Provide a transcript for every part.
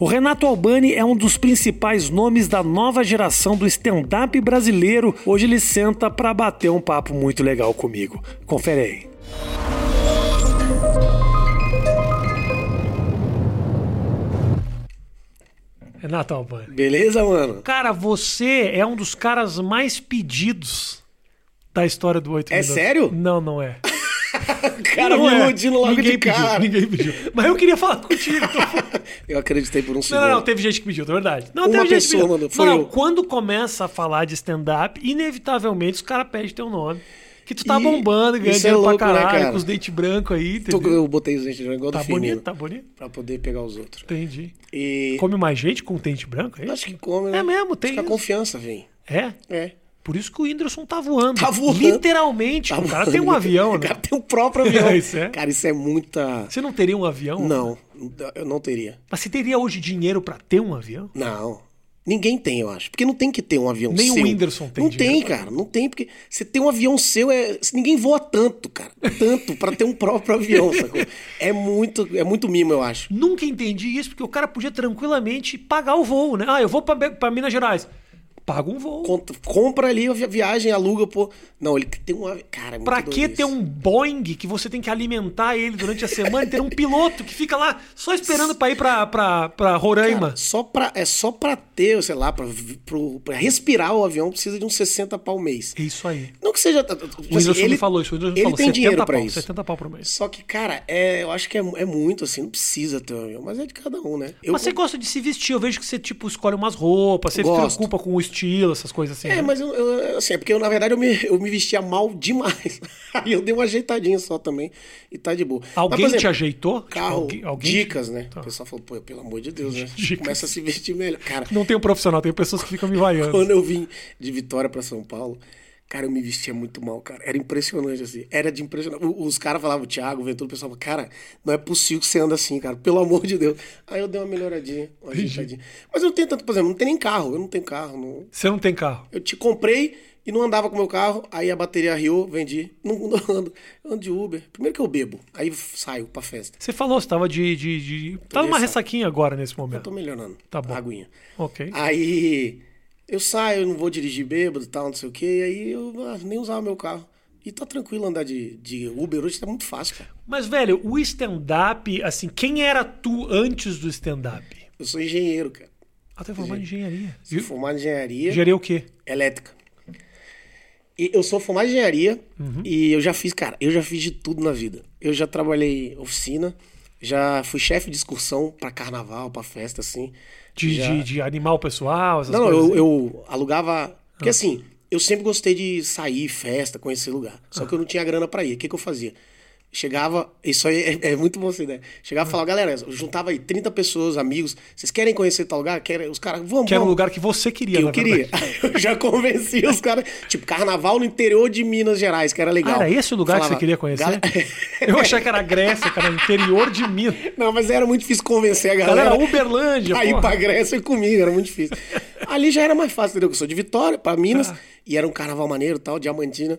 O Renato Albani é um dos principais nomes da nova geração do stand-up brasileiro. Hoje ele senta para bater um papo muito legal comigo. Confere aí. Renato Albani. Beleza, mano? Cara, você é um dos caras mais pedidos da história do 8 É Minutos. sério? Não, não é. cara não me é. iludindo logo ninguém de pediu, cara. Ninguém pediu. Mas eu queria falar contigo. então- Eu acreditei por um segundo. não, não, teve gente que pediu, é verdade. Não, Uma teve gente pessoa que pediu. mandou, foi não, eu. quando começa a falar de stand-up, inevitavelmente os caras pedem teu nome. Que tu tá E bombando, ganhando é dinheiro louco, pra né, caralho, cara? com os dentes brancos aí, Tô- entendeu? eu botei os dentes igual Tá do Firmino. bonito, tá bonito. Pra poder pegar os outros. Entendi. E Come mais gente com dente branco, é isso? acho que come, né? É mesmo, tem Acho que a confiança vem. É? É. Por isso que o Whindersson tá voando. Tá voando. Literalmente. Tá o cara voando. tem um avião, O né? cara tem o próprio avião. Isso é? Cara, isso é muita. Você não teria um avião? Não, eu não teria. Mas você teria hoje dinheiro pra ter um avião? Não. Ninguém tem, eu acho. Porque não tem que ter um avião Nem o seu. Whindersson tem Não dinheiro tem, cara. Não tem, porque você tem um avião seu, é... ninguém voa tanto, cara. Tanto pra ter um próprio avião, sacou? É muito, é muito mimo, eu acho. Nunca entendi isso, porque o cara podia tranquilamente pagar o voo, né? Ah, eu vou pra Minas Gerais. Paga um voo. Compra ali a vi- viagem, aluga, pô. Não, ele tem um avião. Cara, é Pra que ter um Boeing que você tem que alimentar ele durante a semana e ter um piloto que fica lá só esperando pra ir pra, pra, pra Roraima? Cara, só pra, é só pra ter, sei lá, pra, pro, pra respirar o avião precisa de uns 60 pau mês. É isso aí. Não que seja. Tipo O assim, Whindersson ele, falou isso. O Whindersson ele falou tem 70 dinheiro pra pau, isso. 70 pau por mês. Só que, cara, é, eu acho que é, é muito, assim, não precisa ter um avião, mas é de cada um, né? Eu Mas você gosta de se vestir, eu vejo que você, tipo, escolhe umas roupas, você se preocupa com o estilo, essas coisas assim. É, né? mas eu, eu- assim, é porque eu, na verdade eu me, eu me vestia mal demais. Aí eu dei uma ajeitadinha só também e tá de boa. Alguém Mas, por te exemplo, ajeitou? Tipo, Carro, alguém, alguém dicas, te... né? Tá. O pessoal falou, pô, pelo amor de Deus, né? Dicas. Começa a se vestir melhor. Cara, Não tem um profissional, tem pessoas que ficam me vaiando. quando eu vim de Vitória pra São Paulo, cara, eu me vestia muito mal, cara. Era impressionante, assim. Era de impressionante. Os caras falavam, o Thiago, o Ventura, o pessoal falava, cara, não é possível que você anda assim, cara. Pelo amor de Deus. Aí eu dei uma melhoradinha, uma ajeitadinha. Mas eu não tenho tanto, por exemplo, não tem nem carro. Eu não tenho carro. Não... Você não tem carro. Eu te comprei e não andava com o meu carro, aí a bateria riu, vendi. Não, não ando, eu ando de Uber. Primeiro que eu bebo, aí saio pra festa. Você falou, você tava de. de, de... Tá numa ressaquinha agora nesse Eu momento. tô melhorando. Tá bom. Aguinha. Ok. Aí eu saio, eu não vou dirigir bêbado e tal, não sei o quê, aí eu ah, nem usava meu carro. E tá tranquilo andar de, de Uber hoje, tá muito fácil, cara. Mas, velho, o stand-up, assim, quem era tu antes do stand-up? Eu sou engenheiro, cara. Ah, tu é formado em engenharia. Sou formado em engenharia Engenharia o quê? elétrica. E eu sou formado em engenharia Uhum. e eu já fiz, cara, eu já fiz de tudo na vida. Eu já trabalhei oficina, já fui chefe de excursão pra carnaval, pra festa, assim. De, Já- de, de animal pessoal, essas Não, coisas? eu, assim? eu alugava. Porque assim, eu sempre gostei de sair, festa, conhecer lugar. Só que eu não tinha grana pra ir. O que, que eu fazia? Chegava, isso aí é, é muito bom essa ideia. Chegava e falava, galera, juntava aí 30 pessoas, amigos, vocês querem conhecer tal lugar? Querem? Os caras, vamos, Que era um lugar que você queria, que eu queria. eu já convencia os caras. Tipo, carnaval no interior de Minas Gerais, que era legal. Ah, era esse o lugar que Falava, você queria conhecer? "Gal- Eu achei que era Grécia, cara, interior de Minas. Não, mas era muito difícil convencer a galera. Galera, Uberlândia, Aí porra. pra Grécia comigo, era muito difícil. Ali já era mais fácil, entendeu? Eu sou de Vitória, pra Minas, Ah. e era um carnaval maneiro tal, Diamantina.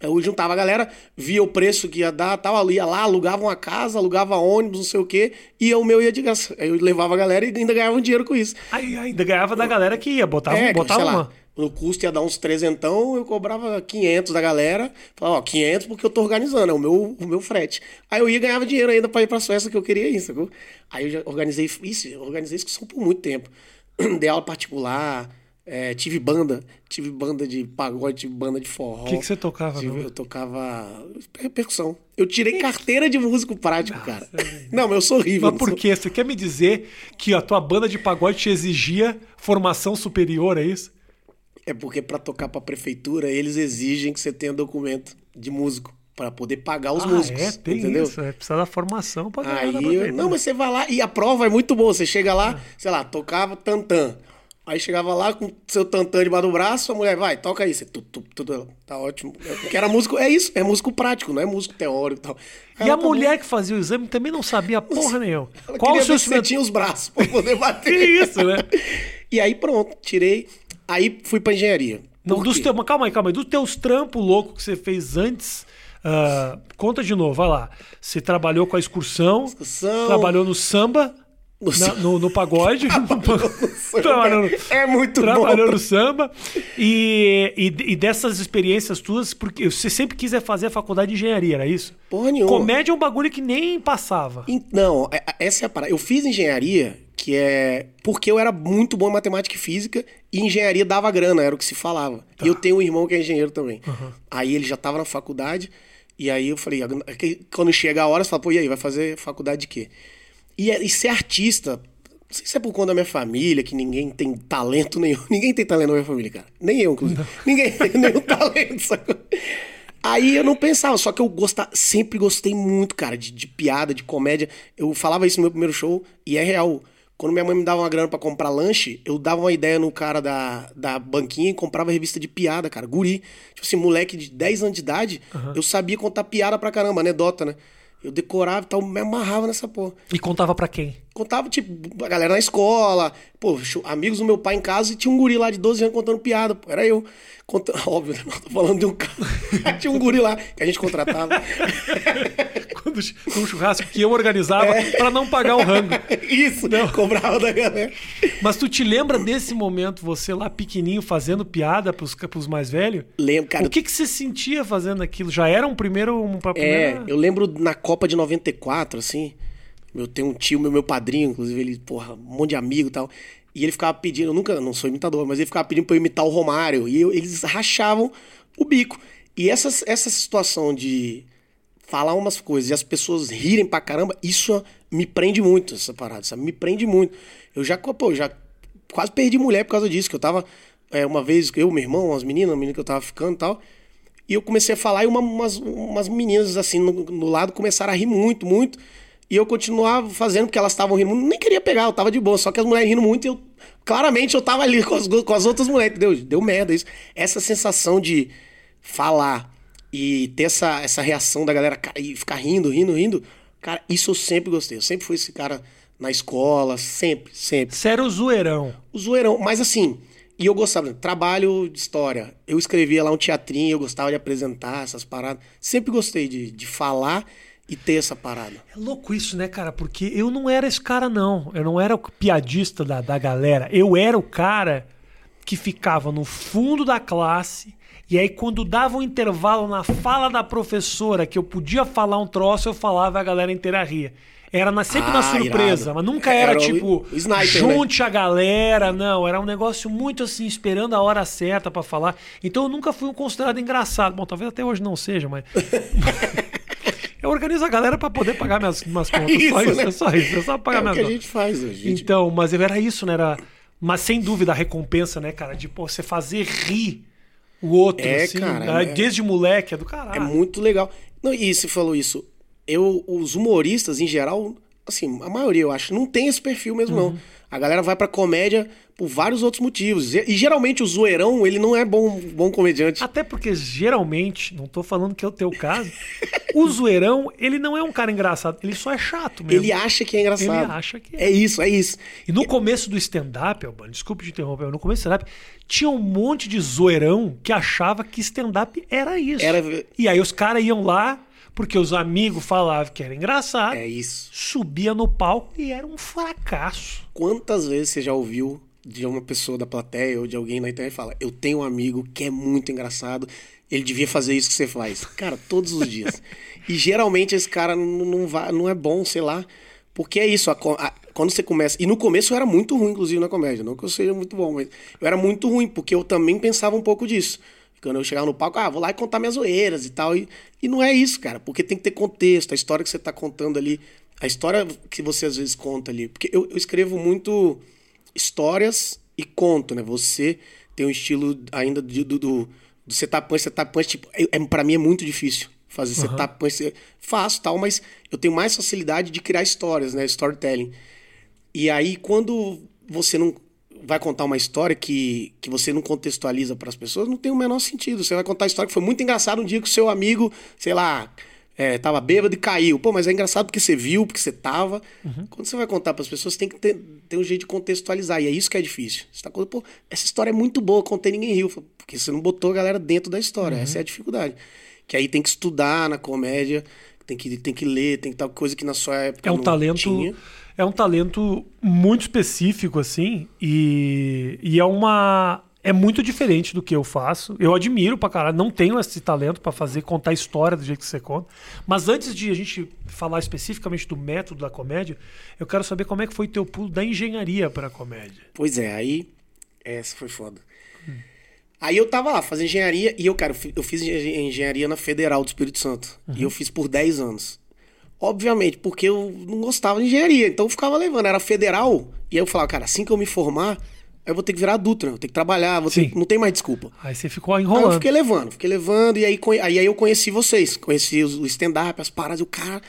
Eu juntava a galera, via o preço que ia dar, tal, ia lá, alugava uma casa, alugava ônibus, não sei o quê, e o meu ia de graça. Aí Eu levava a galera e ainda ganhava um dinheiro com isso. Aí ainda ganhava da galera que ia, botava, É, botava uma. lá, no custo ia dar uns trezentão, eu cobrava 500 da galera. Falava, ó, 500 porque eu tô organizando, é o meu, o meu frete. Aí eu ia e ganhava dinheiro ainda pra ir pras festas que eu queria ir, sacou? Aí eu já organizei isso, organizei excursão por muito tempo. Dei aula particular, é, tive banda, tive banda de pagode, tive banda de forró. O que, que você tocava, Tive- eu tocava per- percussão. Eu tirei carteira de músico prático, cara. é Não, mas eu sou horrível. Mas por sou- quê? Você quer me dizer que a tua banda de pagode te exigia formação superior, é isso? É porque pra tocar pra prefeitura, eles exigem que você tenha documento de músico pra poder pagar os ah, músicos. é, tem entendeu? isso. É, precisa da formação pra ganhar Aí, eu- não, mas você vai lá e a prova é muito boa. Você chega Ah. lá, sei lá, tocava tantã. Aí chegava lá com seu tantã debaixo do braço, a mulher vai, toca aí. Você, tu, tu, tu, tá ótimo. Porque era músico, é isso, é músico prático, não é músico teórico e tal. E a bom. mulher que fazia o exame também não sabia porra nenhuma. Ela Qual o seu se você instrumento? tinha os braços pra poder bater. Que isso, né? E aí pronto, tirei. Aí fui pra engenharia. Não, dos teus, calma aí, calma aí. Dos teus trampos loucos que você fez antes, ah, conta de novo, vai lá. Você trabalhou com a excursão, Excursão. trabalhou no samba. No, no, no pagode. no, é muito trabalhou bom. samba. E, e, e, dessas experiências tuas, porque você sempre quis fazer a faculdade de engenharia, era isso? Porra nenhuma. Comédia é um bagulho que nem passava. Não, é, essa é a parada. Eu fiz engenharia, que é porque eu era muito bom em matemática e física, e engenharia dava grana, era o que se falava. Tá. E eu tenho um irmão que é engenheiro também. Uhum. Aí ele já tava na faculdade, e aí eu falei, quando chega a hora, você fala, pô, e aí, vai fazer faculdade de quê? E, e ser artista, não sei se é por conta da minha família, que ninguém tem talento nenhum. Ninguém tem talento na minha família, cara. Nem eu, inclusive. Não. Ninguém tem nenhum talento, sacou? Aí eu não pensava, só que eu gostava, sempre gostei muito, cara, de, de, piada, de comédia. Eu falava isso no meu primeiro show, e é real. Quando minha mãe me dava uma grana para comprar lanche, eu dava uma ideia no cara da, da banquinha e comprava revista de piada, cara. Guri. Tipo assim, moleque de 10 anos de idade, uhum. eu sabia contar piada pra caramba, anedota, né? Eu decorava e tal, me amarrava nessa porra. E contava para quem? Contava, tipo, a galera na escola, pô, amigos do meu pai em casa e tinha um guri lá de 12 anos contando piada, pô, era eu. Conta... Óbvio, não tô falando de um cara. tinha um guri lá que a gente contratava. Quando, um churrasco que eu organizava é. para não pagar o rango. Isso, não. cobrava da galera. Mas tu te lembra desse momento, você lá pequenininho fazendo piada pros, pros mais velhos? Lembro, cara. O que, que você sentia fazendo aquilo? Já era um primeiro. Um, primeira... É, eu lembro na Copa de 94, assim. Eu tenho um tio, meu, meu padrinho, inclusive, ele, porra, um monte de amigo e tal. E ele ficava pedindo, eu nunca, não sou imitador, mas ele ficava pedindo pra eu imitar o Romário. E eu, eles rachavam o bico. E essa, essa situação de falar umas coisas e as pessoas rirem pra caramba, isso me prende muito, essa parada, sabe? Me prende muito. Eu já, pô, já quase perdi mulher por causa disso, que eu tava, é, uma vez, eu, meu irmão, umas meninas, uma menina que eu tava ficando e tal, e eu comecei a falar e uma, umas, umas meninas, assim, no, no lado começaram a rir muito, muito. E eu continuava fazendo porque elas estavam rindo. Nem queria pegar, eu tava de boa. Só que as mulheres rindo muito e eu. Claramente eu tava ali com as, com as outras mulheres. Deu, deu merda isso. Essa sensação de falar e ter essa, essa reação da galera e ficar rindo, rindo, rindo. Cara, isso eu sempre gostei. Eu sempre fui esse cara na escola, sempre, sempre. Você era o zoeirão. O zoeirão. Mas assim, e eu gostava, trabalho de história. Eu escrevia lá um teatrinho, eu gostava de apresentar essas paradas. Sempre gostei de, de falar e ter essa parada. É louco isso, né, cara? Porque eu não era esse cara, não. Eu não era o piadista da, da galera. Eu era o cara que ficava no fundo da classe. E aí, quando dava um intervalo na fala da professora que eu podia falar um troço, eu falava e a galera inteira ria. Era na, sempre ah, na surpresa, irado. mas nunca era, era tipo, sniper, junte né? a galera, não. Era um negócio muito assim, esperando a hora certa para falar. Então eu nunca fui considerado engraçado. Bom, talvez até hoje não seja, mas. Eu organizo a galera para poder pagar minhas, minhas contas. isso, só isso, né? é só isso. É só pagar é minhas o que a gente faz hoje. Gente... Então, mas era isso, né? Era, mas sem dúvida a recompensa, né, cara? De pô, você fazer rir o outro, é, assim, cara, é, desde moleque, é do caralho. É muito legal. Não, e você falou isso. Eu, os humoristas, em geral, assim, a maioria, eu acho, não tem esse perfil mesmo, uhum. não. A galera vai pra comédia por vários outros motivos. E, geralmente o zoeirão, ele não é bom, bom comediante. Até porque geralmente, não tô falando que é o teu caso, o zoeirão, ele não é um cara engraçado, ele só é chato mesmo. Ele acha que é engraçado. Ele acha que é. É isso, é isso. E no começo do stand-up, desculpe te interromper, no começo do stand-up, tinha um monte de zoeirão que achava que stand-up era isso. Era... E aí os caras iam lá, porque os amigos falavam que era engraçado. É isso. Subia no palco e era um fracasso. Quantas vezes você já ouviu de uma pessoa da plateia ou de alguém na internet fala: Eu tenho um amigo que é muito engraçado, ele devia fazer isso que você faz. Cara, todos os dias. e geralmente esse cara não, não, vai, não é bom, sei lá. Porque é isso, a, a, quando você começa. E no começo eu era muito ruim, inclusive, na comédia. Não que eu seja muito bom, mas eu era muito ruim, porque eu também pensava um pouco disso. Quando eu chegava no palco, ah, vou lá e contar minhas zoeiras e tal. E, e não é isso, cara, porque tem que ter contexto, a história que você tá contando ali, a história que você às vezes conta ali. Porque eu, eu escrevo muito histórias e conto, né? Você tem um estilo ainda de, do, do, do setup punch, setup punch, tipo, é, é, pra mim é muito difícil fazer uhum. setup punch. Faço tal, mas eu tenho mais facilidade de criar histórias, né? Storytelling. E aí, quando você não vai contar uma história que, que você não contextualiza para as pessoas, não tem o menor sentido. Você vai contar a história que foi muito engraçado um dia que o seu amigo, sei lá, é, tava bêbado e caiu. Pô, mas é engraçado porque você viu, porque você tava. Uhum. Quando você vai contar para as pessoas, tem que ter, ter, um jeito de contextualizar. E é isso que é difícil. Você tá contando, pô, essa história é muito boa, contei ninguém riu. Porque você não botou a galera dentro da história. Uhum. Essa é a dificuldade. Que aí tem que estudar na comédia, tem que, tem que ler, tem que tal coisa que na sua época. É um talento. Tinha. é um talento muito específico, assim, e, e é uma. É muito diferente do que eu faço. Eu admiro pra caralho. Não tenho esse talento pra fazer, contar história do jeito que você conta. Mas antes de a gente falar especificamente do método da comédia, eu quero saber como é que foi teu pulo da engenharia pra comédia. Pois é, aí. Essa foi foda. Aí eu tava lá fazendo engenharia e eu, cara, eu fi- eu fiz engen- engenharia na Federal do Espírito Santo. E eu fiz por 10 anos. Obviamente, porque eu não gostava de engenharia, então eu ficava levando. Era federal, e aí eu falava, cara, assim que eu me formar, eu vou ter que virar adulto, né? Eu tenho que trabalhar, vou ter- não tem mais desculpa. Aí você ficou Aí eu enrolando. fiquei levando, fiquei levando, e aí, aí, aí eu conheci vocês, conheci o stand-up, as paradas, e o cara.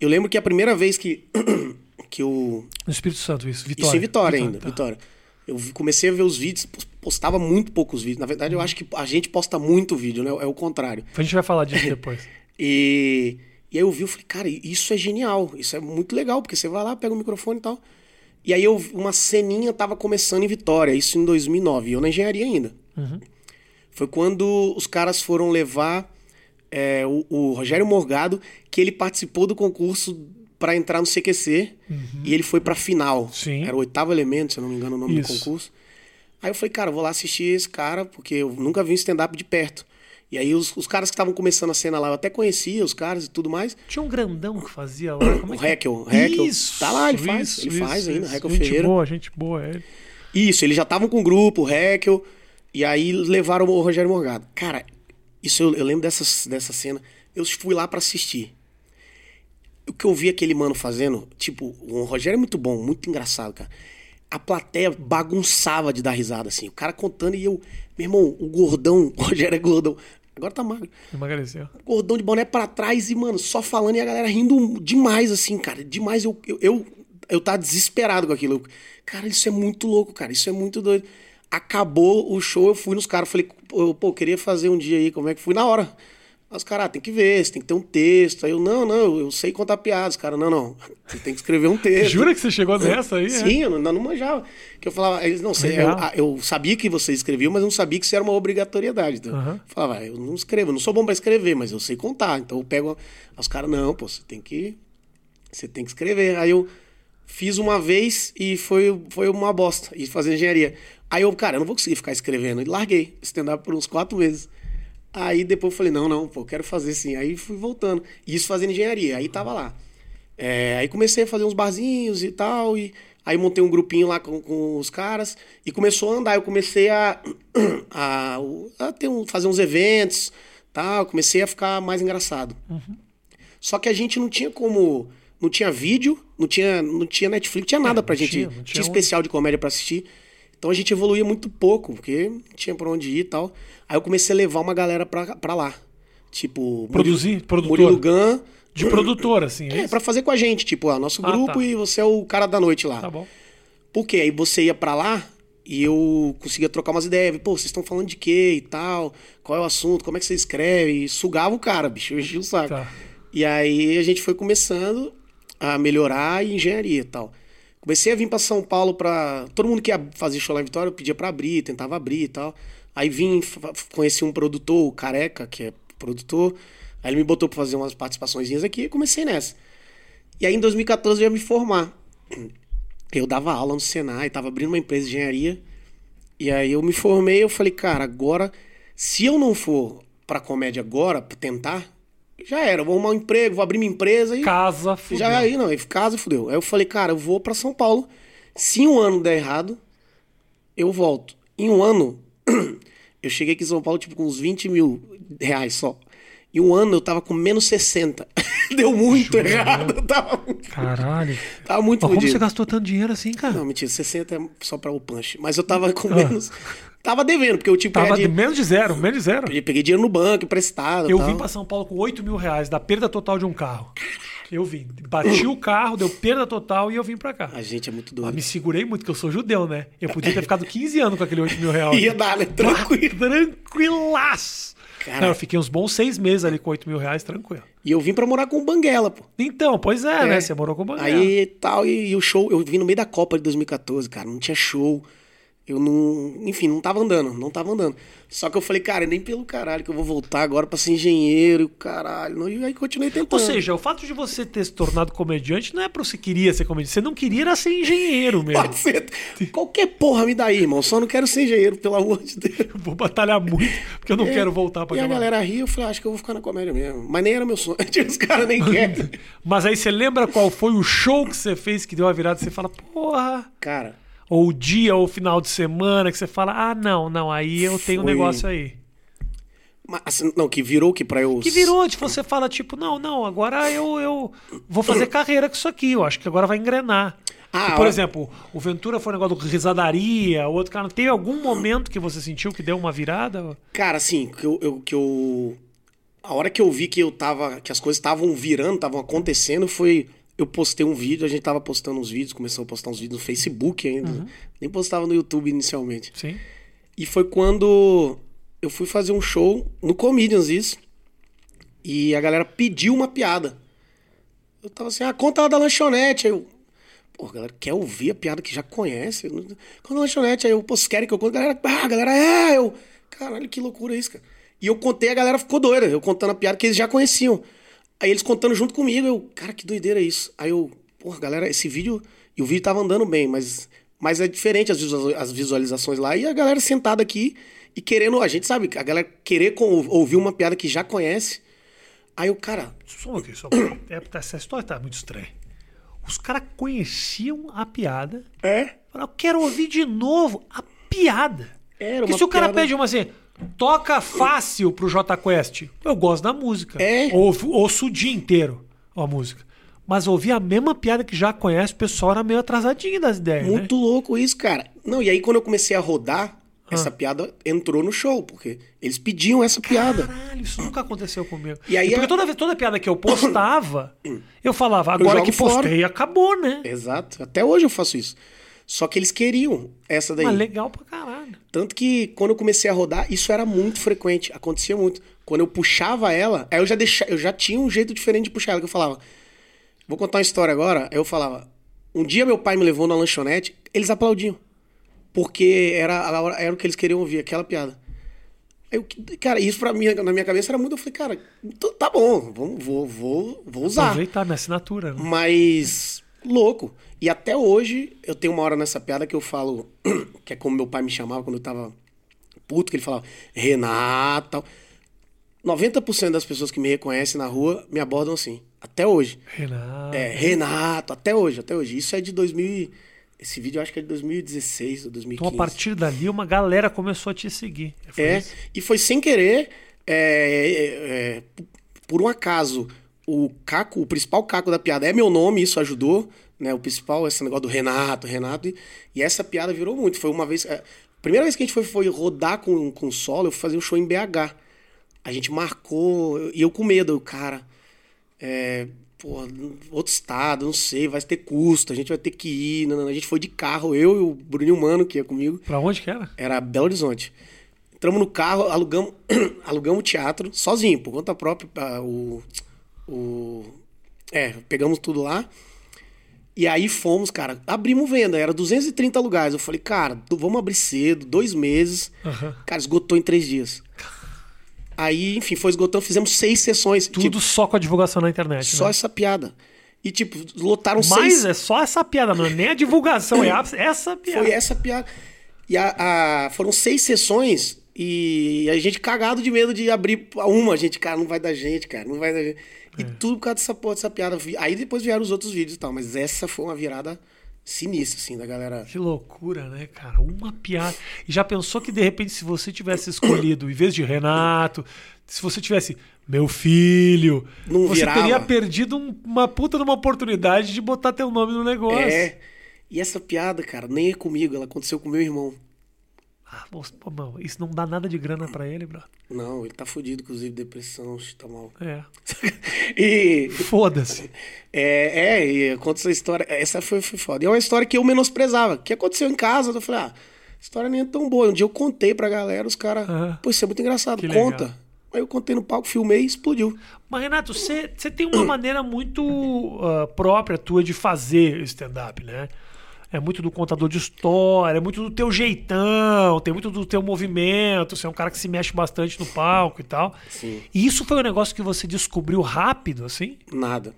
Eu lembro que a primeira vez que, que o. No Espírito Santo, isso. Vitória. Isso em Vitória ainda, tá. Vitória. Eu comecei a ver os vídeos, pos- postava muito poucos vídeos. Na verdade, eu acho que a gente posta muito vídeo, né? É o contrário. A gente vai falar disso depois. E, e aí eu vi, eu falei, cara, isso é genial, isso é muito legal, porque você vai lá, pega o microfone e tal. E aí eu, uma ceninha tava começando em Vitória, isso em 2009, e eu na engenharia ainda. Foi quando os caras foram levar é, o, o Rogério Morgado, que ele participou do concurso para entrar no CQC, e ele foi pra final. Sim. Era o oitavo elemento, se eu não me engano o nome Isso. do concurso. Aí eu falei, cara, eu vou lá assistir esse cara, porque eu nunca vi um stand-up de perto. E aí os, os caras que estavam começando a cena lá, eu até conhecia os caras e tudo mais. Tinha um grandão que fazia lá. Como é O que... Heckel, Heckel. Isso, Tá lá, ele faz, isso, ele faz ainda. Heckel gente Ferreira. boa, gente boa. é ele. Isso, eles já estavam com o grupo, o Heckel, e aí levaram o Rogério Morgado. Cara, isso eu, eu lembro dessa, dessa cena. Eu fui lá pra assistir. O que eu vi aquele mano fazendo, tipo, o Rogério é muito bom, muito engraçado, cara. A plateia bagunçava de dar risada, assim. O cara contando e eu, meu irmão, o gordão, o Rogério é gordão. Agora tá magro. Emagreceu. Gordão de boné pra trás e, mano, só falando e a galera rindo demais, assim, cara. Demais. Eu, eu, eu, eu tava desesperado com aquilo. Cara, isso é muito louco, cara. Isso é muito doido. Acabou o show, eu fui nos caras. Falei, pô, pô, queria fazer um dia aí. Como é que fui? Na hora. Os caras, ah, tem que ver, você tem que ter um texto. Aí eu, não, não, eu sei contar piadas. Cara, não, não. Você tem que escrever um texto. Jura que você chegou nessa aí? é? Sim, eu não, não manjava. Que eu falava, eles, não, você, eu, eu sabia que você escrevia, mas eu não sabia que isso era uma obrigatoriedade. Então, Aham. eu falava, ah, eu não escrevo, eu não sou bom pra escrever, mas eu sei contar. Então eu pego. Os caras, não, pô, você tem que. Você tem que escrever. Aí eu fiz uma vez e foi, foi uma bosta. E fazer engenharia. Aí eu, cara, eu não vou conseguir ficar escrevendo. E larguei stand-up por uns quatro meses. Aí depois eu falei, não, não, pô, quero fazer sim. Aí fui voltando. Isso fazendo engenharia. Aí tava lá. É, aí comecei a fazer uns barzinhos e tal. E aí montei um grupinho lá com, com os caras. E começou a andar. Eu comecei a, a, a ter um, fazer uns eventos. Tal. Comecei a ficar mais engraçado. Só que a gente não tinha como. Não tinha vídeo, não tinha, não tinha Netflix, não tinha nada pra não gente. tinha, Tinha, não tinha especial de comédia pra assistir. Então a gente evoluía muito pouco, porque não tinha pra onde ir e tal. Aí eu comecei a levar uma galera pra, pra lá. Tipo. Produzir? Produtor? Murilo Gun. De produtor, assim. É É, pra fazer com a gente, tipo, ó, nosso Ah, grupo tá. e você é o cara da noite lá. Tá bom. Por quê? Aí você ia pra lá e eu conseguia trocar umas ideias. Pô, vocês estão falando de quê e tal? Qual é o assunto? Como é que você escreve? E sugava o cara, bicho, eu enchia o saco. Tá. E aí a gente foi começando a melhorar em engenharia e tal. Comecei a vir pra São Paulo pra. Todo mundo que ia fazer show lá em Vitória eu pedia pra abrir, tentava abrir e tal. Aí vim, conheci um produtor, o Careca, que é produtor. Aí ele me botou pra fazer umas participações aqui e comecei nessa. E aí em 2014 eu ia me formar. Eu dava aula no Senai, tava abrindo uma empresa de engenharia. E aí eu me formei, eu falei, cara, agora, se eu não for pra comédia agora, pra tentar, já era, vou arrumar um emprego, vou abrir minha empresa e. Casa, fudeu. já aí, não, casa fudeu. Aí eu falei, cara, eu vou pra São Paulo. Se um ano der errado, eu volto. Em um ano, eu cheguei aqui em São Paulo, tipo, com uns 20 mil reais só. Em um ano eu tava com menos 60. Deu muito errado. Eu tava, Caralho. tava muito Mas como você gastou tanto dinheiro assim, cara? Não, mentira, 60 é só pra o punch. Mas eu tava com menos. Tava devendo, porque eu tipo Ah. Tava de menos de zero, menos de zero. eu peguei dinheiro no banco, emprestado. Eu tal. vim pra São Paulo com 8 mil reais da perda total de um carro. Eu vim. Bati o carro, deu perda total e eu vim pra cá. A gente é muito Mas doido. me segurei muito, porque eu sou judeu, né? Eu podia ter ficado 15 anos com aquele 8 mil reais. Ia dar, né? Tranquilo. Tranquilaço. Cara. Não, eu fiquei uns bons seis meses ali com 8 mil reais, tranquilo. E eu vim pra morar com o Banguela, pô. Então, pois é, É. né? Você morou com o Banguela. Aí tal, e, e o show, eu vim no meio da Copa de 2014, cara, não tinha show. Eu não. Enfim, não tava andando, não tava andando. Só que eu falei, cara, nem pelo caralho que eu vou voltar agora pra ser engenheiro, caralho. E aí continuei tentando. Ou seja, o fato de você ter se tornado comediante não é porque você queria ser comediante. Você não queria era ser engenheiro mesmo. Pode ser. Qualquer porra me dá aí, irmão. Só não quero ser engenheiro, pelo amor de Deus. Eu vou batalhar muito, porque eu não É, quero voltar pra E a galera ria, eu falei, ah, acho que eu vou ficar na comédia mesmo. Mas nem era meu sonho. Os caras nem querem. Mas aí você lembra qual foi o show que você fez que deu a virada e você fala, porra. Cara, Ou o dia ou o final de semana que você fala, ah, não, não, aí eu tenho um Foi- negócio aí. mas, assim, não, que virou que pra eu. Que virou, de você fala, tipo, não, não, agora eu, eu vou fazer carreira com isso aqui, eu acho que agora vai engrenar. Ah, Que, por ó. exemplo, o Ventura foi um negócio do risadaria, o outro cara. Teve algum momento que você sentiu que deu uma virada? Cara, assim, que eu, eu- que eu. A hora que eu vi que eu tava. que as coisas estavam virando, estavam acontecendo, foi. Eu postei um vídeo, a gente tava postando uns vídeos, começou a postar uns vídeos no Facebook ainda. Uhum. Nem postava no YouTube inicialmente. Sim. E foi quando eu fui fazer um show no Comedians, isso. E a galera pediu uma piada. Eu tava assim, ah, conta lá da lanchonete. Aí eu, pô, a galera quer ouvir a piada que já conhece. Conta da lanchonete. Aí eu, pô, vocês querem que eu conte? A galera, ah, a galera, é. Eu, caralho, que loucura isso, cara. E eu contei, a galera ficou doida. Eu contando a piada que eles já conheciam. Aí eles contando junto comigo, eu, cara, que doideira isso. Aí eu, porra, galera, esse vídeo. E o vídeo tava andando bem, mas, mas é diferente as, visualiza- as visualizações lá. E a galera sentada aqui e querendo, a gente sabe, a galera querer ouvir uma piada que já conhece. Aí o cara, Só aqui, só. É, essa história tá muito estranha. Os caras conheciam a piada. é, Falaram, eu quero ouvir de novo a piada. Era Porque se o cara piada- pede uma assim, toca fácil pro J Quest, eu gosto da música. É. Ouço, ouço o dia inteiro a música. Mas ouvir a mesma piada que já conhece, o pessoal era meio atrasadinho das ideias. né? muito louco isso, cara. Não, e aí quando eu comecei a rodar, essa piada entrou no show, porque eles pediam essa piada. Caralho, isso nunca aconteceu comigo. E aí porque a- toda, toda piada que eu postava, eu falava, agora jogo que postei, fora. acabou, né? Exato. Até hoje eu faço isso. Só que eles queriam essa daí. Mas legal pra caralho. Tanto que quando eu comecei a rodar, isso era muito frequente, acontecia muito. Quando eu puxava ela, aí eu já deixa, eu já tinha um jeito diferente de puxar ela, que eu falava. Vou contar uma história agora. Eu falava. Um dia meu pai me levou na lanchonete, eles aplaudiam. Porque era, a hora- era o que eles queriam ouvir, aquela piada. Eu, cara, isso pra mim, na minha cabeça era muito. Eu falei, cara, então tá bom, vou, vou, vou usar. Aproveitar minha assinatura. Né? Mas louco. E até hoje eu tenho uma hora nessa piada que eu falo, que é como meu pai me chamava quando eu tava puto, que ele falava, Renato. tal. 90% das pessoas que me reconhecem na rua me abordam assim. Até hoje. Renato. É, Renato, até hoje, até hoje. Isso é de 2000. e- Esse vídeo eu acho que é de 2016 ou 2015. Então, a partir dali, uma galera começou a te seguir. Foi É, isso? e foi sem querer, é, é, é, por um acaso, o Caco, o principal Caco da piada é meu nome, isso ajudou, né? O principal, esse negócio do Renato, Renato, e, e essa piada virou muito. Foi uma vez. é, a primeira vez que a gente foi, foi rodar com, com solo, eu fui fazer um show em BH. A gente marcou, e eu com medo, eu, cara. É, pô, outro estado, não sei, vai ter custo, a gente vai ter que ir. não, não, A gente foi de carro, eu e o Bruninho Mano, que ia comigo. Pra onde que era? Era Belo Horizonte. Entramos no carro, alugamos, alugamos o teatro, sozinho, por conta própria. o, o, é, pegamos tudo lá. E aí fomos, cara, abrimos venda, era 230 lugares. Eu falei, cara, do- vamos abrir cedo, dois meses. Aham. Cara, esgotou em três dias. Aí, enfim, foi esgotando, fizemos seis sessões. Tudo tipo, só com a divulgação na internet. só né? essa piada. E, tipo, lotaram Mas seis. é só essa piada, não é nem a divulgação, é a- essa piada. Foi essa piada. E a, a- foram seis sessões e a gente cagado de medo de abrir uma. A gente, cara, não vai dar gente, cara, não vai dar gente. E tudo por causa dessa porra, dessa piada. Aí depois vieram os outros vídeos e tal, mas essa foi uma virada sinistra, assim, da galera. Que loucura, né, cara? Uma piada. E já pensou que de repente, se você tivesse escolhido, em vez de Renato, se você tivesse meu filho, Não você virava. teria perdido um- uma puta de uma oportunidade de botar teu nome no negócio. É. E essa piada, cara, nem é comigo, ela aconteceu com meu irmão. Ah, moço, pô, mano, isso não dá nada de grana pra ele, bro. Não, ele tá fudido, inclusive, depressão, tá mal. É. e. Foda-se. É, é, e aconteceu essa história. Essa foi, foi foda. E é uma história que eu menosprezava. Que aconteceu em casa. Eu falei, ah, história nem é tão boa. Um dia eu contei pra galera, os caras. Aham. Pô, isso é muito engraçado, Que conta. legal. Aí eu contei no palco, filmei e explodiu. Mas, Renato, você tem uma maneira muito ah, própria tua de fazer stand-up, né? É muito do contador de história, é muito do teu jeitão, tem muito do teu movimento. Você é um cara que se mexe bastante no palco e tal. Sim. E isso foi um negócio que você descobriu rápido, assim? Nada.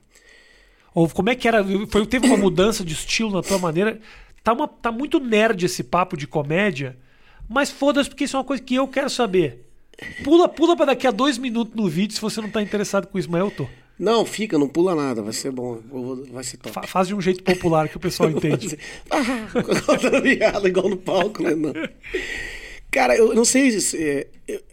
Ou como é que era? Foi, teve uma mudança de estilo na tua maneira? Tá, uma, tá muito nerd esse papo de comédia, mas foda-se, porque isso é uma coisa que eu quero saber. Pula, pula pra daqui a dois minutos no vídeo se você não tá interessado com isso, mas eu tô. Não, fica, não pula nada, vai ser bom, vou- vai ser top. Fa- faz de um jeito popular que o pessoal entende. Ah, igual no palco, né? Não. Cara, eu não sei se. é,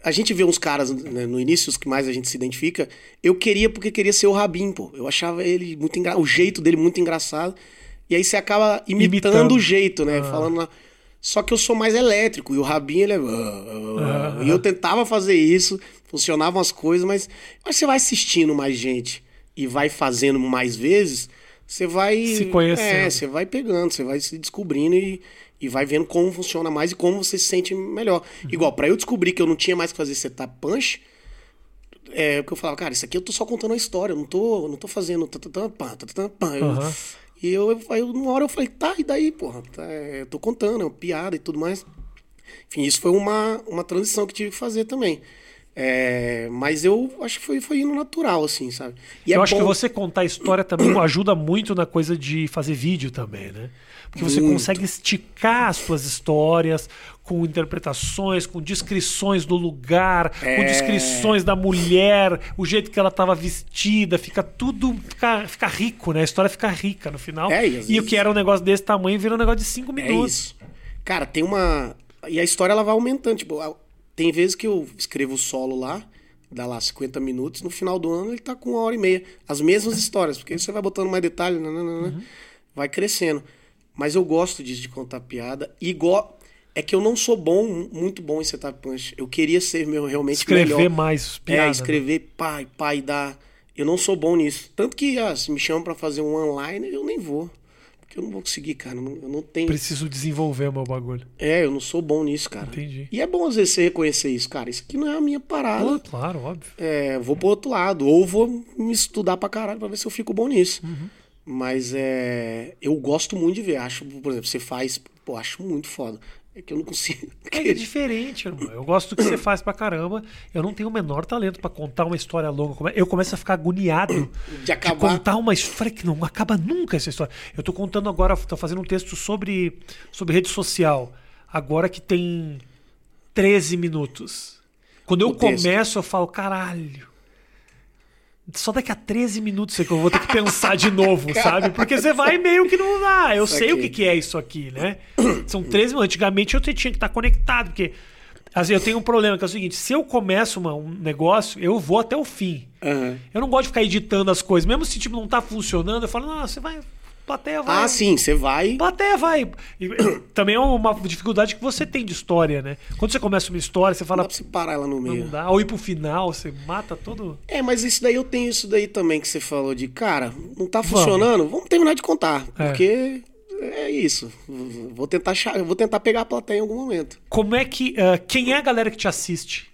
a gente vê uns caras né, no início, os que mais a gente se identifica. Eu queria porque queria ser o Rabin, pô. Eu achava ele muito engra... o jeito dele muito engraçado. E aí você acaba imitando, Imitando. o jeito, né? Falando lá. Só que eu sou mais elétrico e o Rabin, ele é. "Ah, E eu tentava fazer isso, funcionavam as coisas, mas, mas você vai assistindo mais gente e vai fazendo mais vezes, você vai. Se conhecendo. É, você vai pegando, você vai se descobrindo e, e vai vendo como funciona mais e como você se sente melhor. Uhum. Igual, pra eu descobrir que eu não tinha mais que fazer setup punch, é o que eu falava, cara, isso aqui eu tô só contando a história, eu não tô, não tô fazendo. Pá. Eu-. E eu, aí uma hora eu falei, tá, e daí, porra? Tá, é, eu tô contando, é uma piada e tudo mais. Enfim, isso foi uma, uma transição que tive que fazer também. É, mas eu acho que foi, foi indo natural, assim, sabe? E é eu acho que bom- você contar a história também ajuda muito na coisa de fazer vídeo também, né? Porque você Muito. consegue esticar as suas histórias com interpretações, com descrições do lugar, com É. descrições da mulher, o jeito que ela estava vestida, fica tudo fica, fica rico, né? A história fica rica no final. É, e e o que era um negócio desse tamanho vira um negócio de cinco É minutos. isso. Cara, tem uma. E a história ela vai aumentando. Tipo, tem vezes que eu escrevo o solo lá, dá lá 50 minutos, no final do ano ele tá com uma hora e meia. As mesmas histórias, porque aí você vai botando mais detalhe, nananana, Uhum. vai crescendo. Mas eu gosto disso de contar piada. E go... é que eu não sou bom, muito bom em setup punch. Eu queria ser meu, realmente Escrever melhor. mais É, piada. né? escrever pai, pai, dar. Eu não sou bom nisso. Tanto que ah, se me chamam pra fazer um online, eu nem vou. Porque eu não vou conseguir, cara. Eu não, eu não tenho. Preciso desenvolver o meu bagulho. É, eu não sou bom nisso, cara. Entendi. E é bom às vezes você reconhecer isso, cara. Isso aqui não é a minha parada. Pô, claro, óbvio. É, vou pro outro lado. Ou vou me estudar pra caralho pra ver se eu fico bom nisso. Uhum. Mas é. Eu gosto muito de ver. Acho, por exemplo, você faz. Pô, acho muito foda. É que eu não consigo. É diferente, irmão. Eu gosto do que você faz pra caramba. Eu não tenho o menor talento pra contar uma história longa. Come- Eu começo a ficar agoniado De acabar. contar uma história que não acaba nunca essa história. Eu tô contando agora, tô fazendo um texto sobre, sobre rede social. Agora que tem 13 minutos. Quando eu começo, eu falo, caralho. Só daqui a 13 minutos é que eu vou ter que pensar de novo, sabe? Porque você vai meio que não dá. Eu sei o que, que é isso aqui, né? São 13 minutos. Antigamente eu tinha que estar conectado, porque assim, eu tenho um problema que é o seguinte: se eu começo uma- um negócio, eu vou até o fim. Aham. Eu não gosto de ficar editando as coisas. Mesmo se tipo, não tá funcionando, eu falo, não, você vai. Plateia vai. Ah, sim, você vai. Plateia vai. E, também é uma dificuldade que você tem de história, né? Quando você começa uma história, você Não fala, dá pra você parar ela no meio. não dá. Ou ir pro final, você mata todo. É, mas isso daí eu tenho isso daí também que você falou de, cara, não tá funcionando, vamos terminar de contar. É. Porque é isso. Vou tentar, achar- vou tentar pegar a plateia em algum momento. Como é que. ah, quem é a galera que te assiste?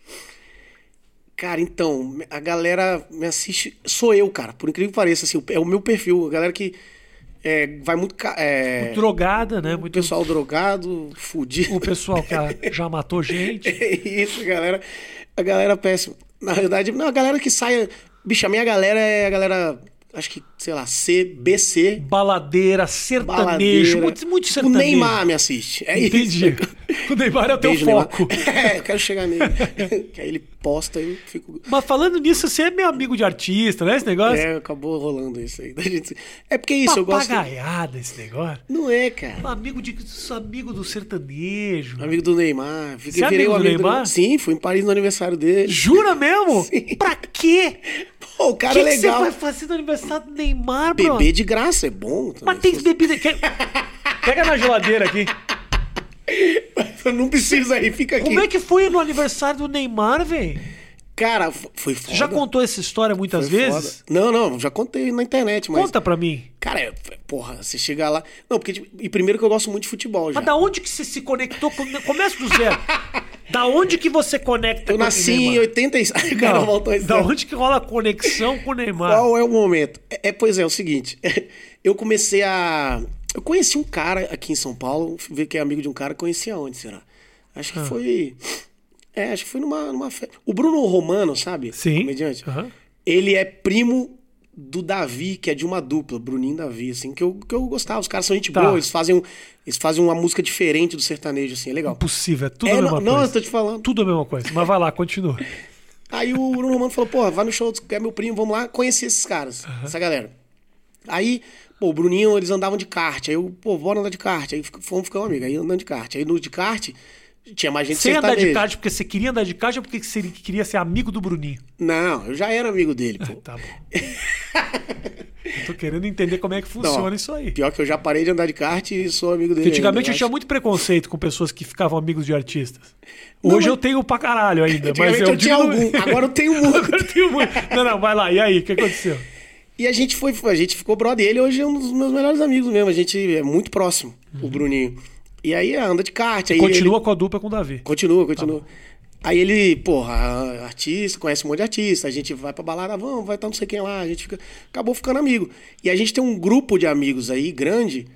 Cara, então, a galera me assiste. Sou eu, cara. Por incrível que pareça, assim, é o meu perfil. A galera que é, vai muito. É, Drogada, né? o Muito. pessoal drogado, fudido. O pessoal que já matou gente. É isso, galera. A galera péssima. Na verdade, não, a galera que sai. Bicho, a minha galera é a galera. Acho que, sei lá, C, BC. Baladeira, sertanejo. Baladeira. Muito, muito O sertanejo. Neymar me assiste. É Entendi. isso. O Neymar é o teu Beijo, Neymar. foco. É, eu quero chegar nele. que aí ele posta e eu fico. Mas falando nisso, você é meu amigo de artista, né? Esse negócio? É, acabou rolando isso aí. É porque é isso, eu gosto. Papagaiada esse negócio. Não é, cara. Amigo, de, amigo do sertanejo. Amigo do Neymar. Você é amigo do Neymar? Sim, fui em Paris no aniversário dele. Jura mesmo? Pra quê? Pô, o cara que, é que você legal. vai fazer no aniversário do Neymar, bro? Beber de graça é bom. também. Mas tem bebida. Pega na geladeira aqui. Não precisa ir, fica aqui. Como é que foi no aniversário do Neymar, velho? Cara, foi foda. Já contou essa história muitas Foi vezes? foda. Não, não, já contei na internet, mas. Conta pra mim. Cara, é- porra, você chegar lá. Não, porque, tipo, e primeiro que eu gosto muito de futebol já. Mas da onde que você se conectou? com- Começa do zero. Da onde que você conecta Eu com o nasci em Neymar? 86. O cara voltou a da onde que rola a conexão com o Neymar? Qual é o momento? É, é, pois é, é o seguinte. Eu comecei a. Eu conheci um cara aqui em São Paulo, ver que é amigo de um cara, conheci aonde, será? Acho Ah. que foi. É, acho que foi numa, numa festa. O Bruno Romano, sabe? Sim. Comediante. Aham. Ele é primo do Davi, que é de uma dupla, Bruninho e Davi, assim, que eu, que eu gostava. Os caras são gente Tá. boa, eles fazem, um- eles fazem uma música diferente do sertanejo, assim, é legal. Impossível, é tudo É, a mesma não, não, eu coisa. tô te falando. Tudo a mesma coisa. Mas vai lá, continua. Aí o Bruno Romano falou, porra, vai no show, que é meu primo, vamos lá conhecer esses caras, essa galera. Aí, pô, o Bruninho, eles andavam de kart, aí eu, pô, bora andar de kart, aí fomos ficar um amigo, aí andando de kart. Aí no de kart, tinha mais gente Você ia andar de kart porque você queria andar de kart ou porque você queria ser amigo do Bruninho? Não, eu já era amigo dele, pô. Tá bom. eu tô querendo entender como é que funciona Não, isso aí. Pior que eu já parei de andar de kart e sou amigo dele. Porque antigamente ainda, eu tinha acho. muito preconceito com pessoas que ficavam amigos de artistas. Não, Hoje mas- eu tenho pra caralho ainda, mas eu, eu tinha algum, agora eu tenho muito. Agora eu tenho muito. Não, não, vai lá. E aí, o que aconteceu? E a gente foi, a gente ficou brother. Ele hoje é um dos meus melhores amigos mesmo. A gente é muito próximo, o Bruninho. E aí anda de kart. Aí Uhum. Continua ele- com a dupla com o Davi. Continua, continua. Aí ele, porra, artista, conhece um monte de artista, a gente vai pra balada, vamos, vai estar não sei quem lá, a gente fica, acabou ficando amigo. E a gente tem um grupo de amigos aí, grande,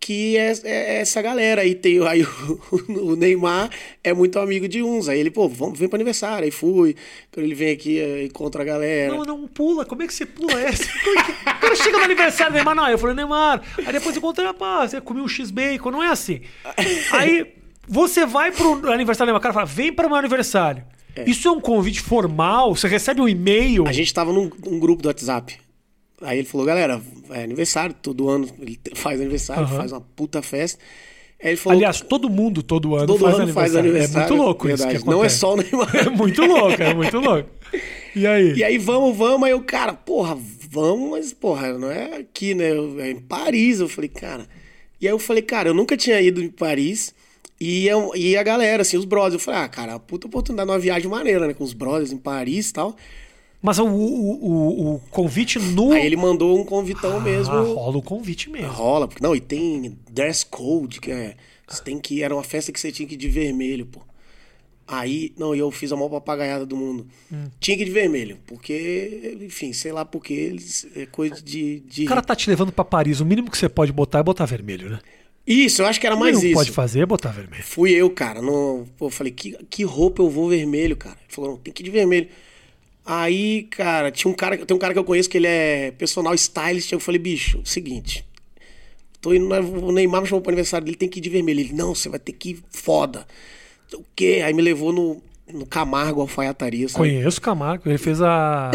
que é, é essa galera. Aí tem aí o, o Neymar é muito amigo de uns. Aí ele, pô, vamos, vem pro aniversário. Aí fui. Quando ele vem aqui, aí encontra a galera. Não, não pula. Como é que você pula essa? É Quando chega no aniversário do Neymar, não. Eu falei, Neymar. Aí depois encontrei, pá, você comeu um X-Bacon. Não é assim. Aí você vai pro aniversário do Neymar, cara fala, vem para o meu aniversário. Isso é um convite formal? Você recebe um e-mail? A gente tava num, num grupo do WhatsApp. Aí ele falou, galera, é aniversário, todo ano ele faz aniversário, Aham. faz uma puta festa. Falou, Aliás, todo mundo, todo ano, todo faz, ano aniversário. faz aniversário. É muito louco isso verdade. que Não é só o Neymar. É muito louco, é muito louco. E aí? E aí, vamos, vamos. Aí eu, cara, porra, vamos, mas, porra, não é aqui, né? É em Paris. Eu falei, cara. E aí eu falei, cara, eu nunca tinha ido em Paris. E, eu- e a galera, assim, os brothers. Eu falei, ah, cara, puta oportunidade, uma viagem maneira, né? Com os brothers em Paris e tal. Mas o, o, o, o convite no. Aí ele mandou um convitão ah, mesmo. rola o convite mesmo. Rola, porque não, e tem dress code, que é. Você tem que. Era uma festa que você tinha que ir de vermelho, pô. Aí, não, e eu fiz a maior papagaiada do mundo. Hum. Tinha que ir de vermelho, porque, enfim, sei lá porque eles. É coisa de. de... O cara tá te levando pra Paris. O mínimo que você pode botar é botar vermelho, né? Isso, eu acho que era O mais isso. pode fazer é botar vermelho. Fui eu, cara. No, pô, eu falei, que, que roupa eu vou vermelho, cara? Ele falou, não, tem que ir de vermelho. Aí, cara, tinha um cara, tem um cara que eu conheço que ele é personal stylist. Eu falei, bicho, seguinte. Tô indo, o Neymar me chamou pro aniversário dele, tem que ir de vermelho. Ele, não, você vai ter que ir foda. O quê? Aí me levou no, no Camargo Alfaiataria, sabe? Conheço o Camargo. Ele fez a.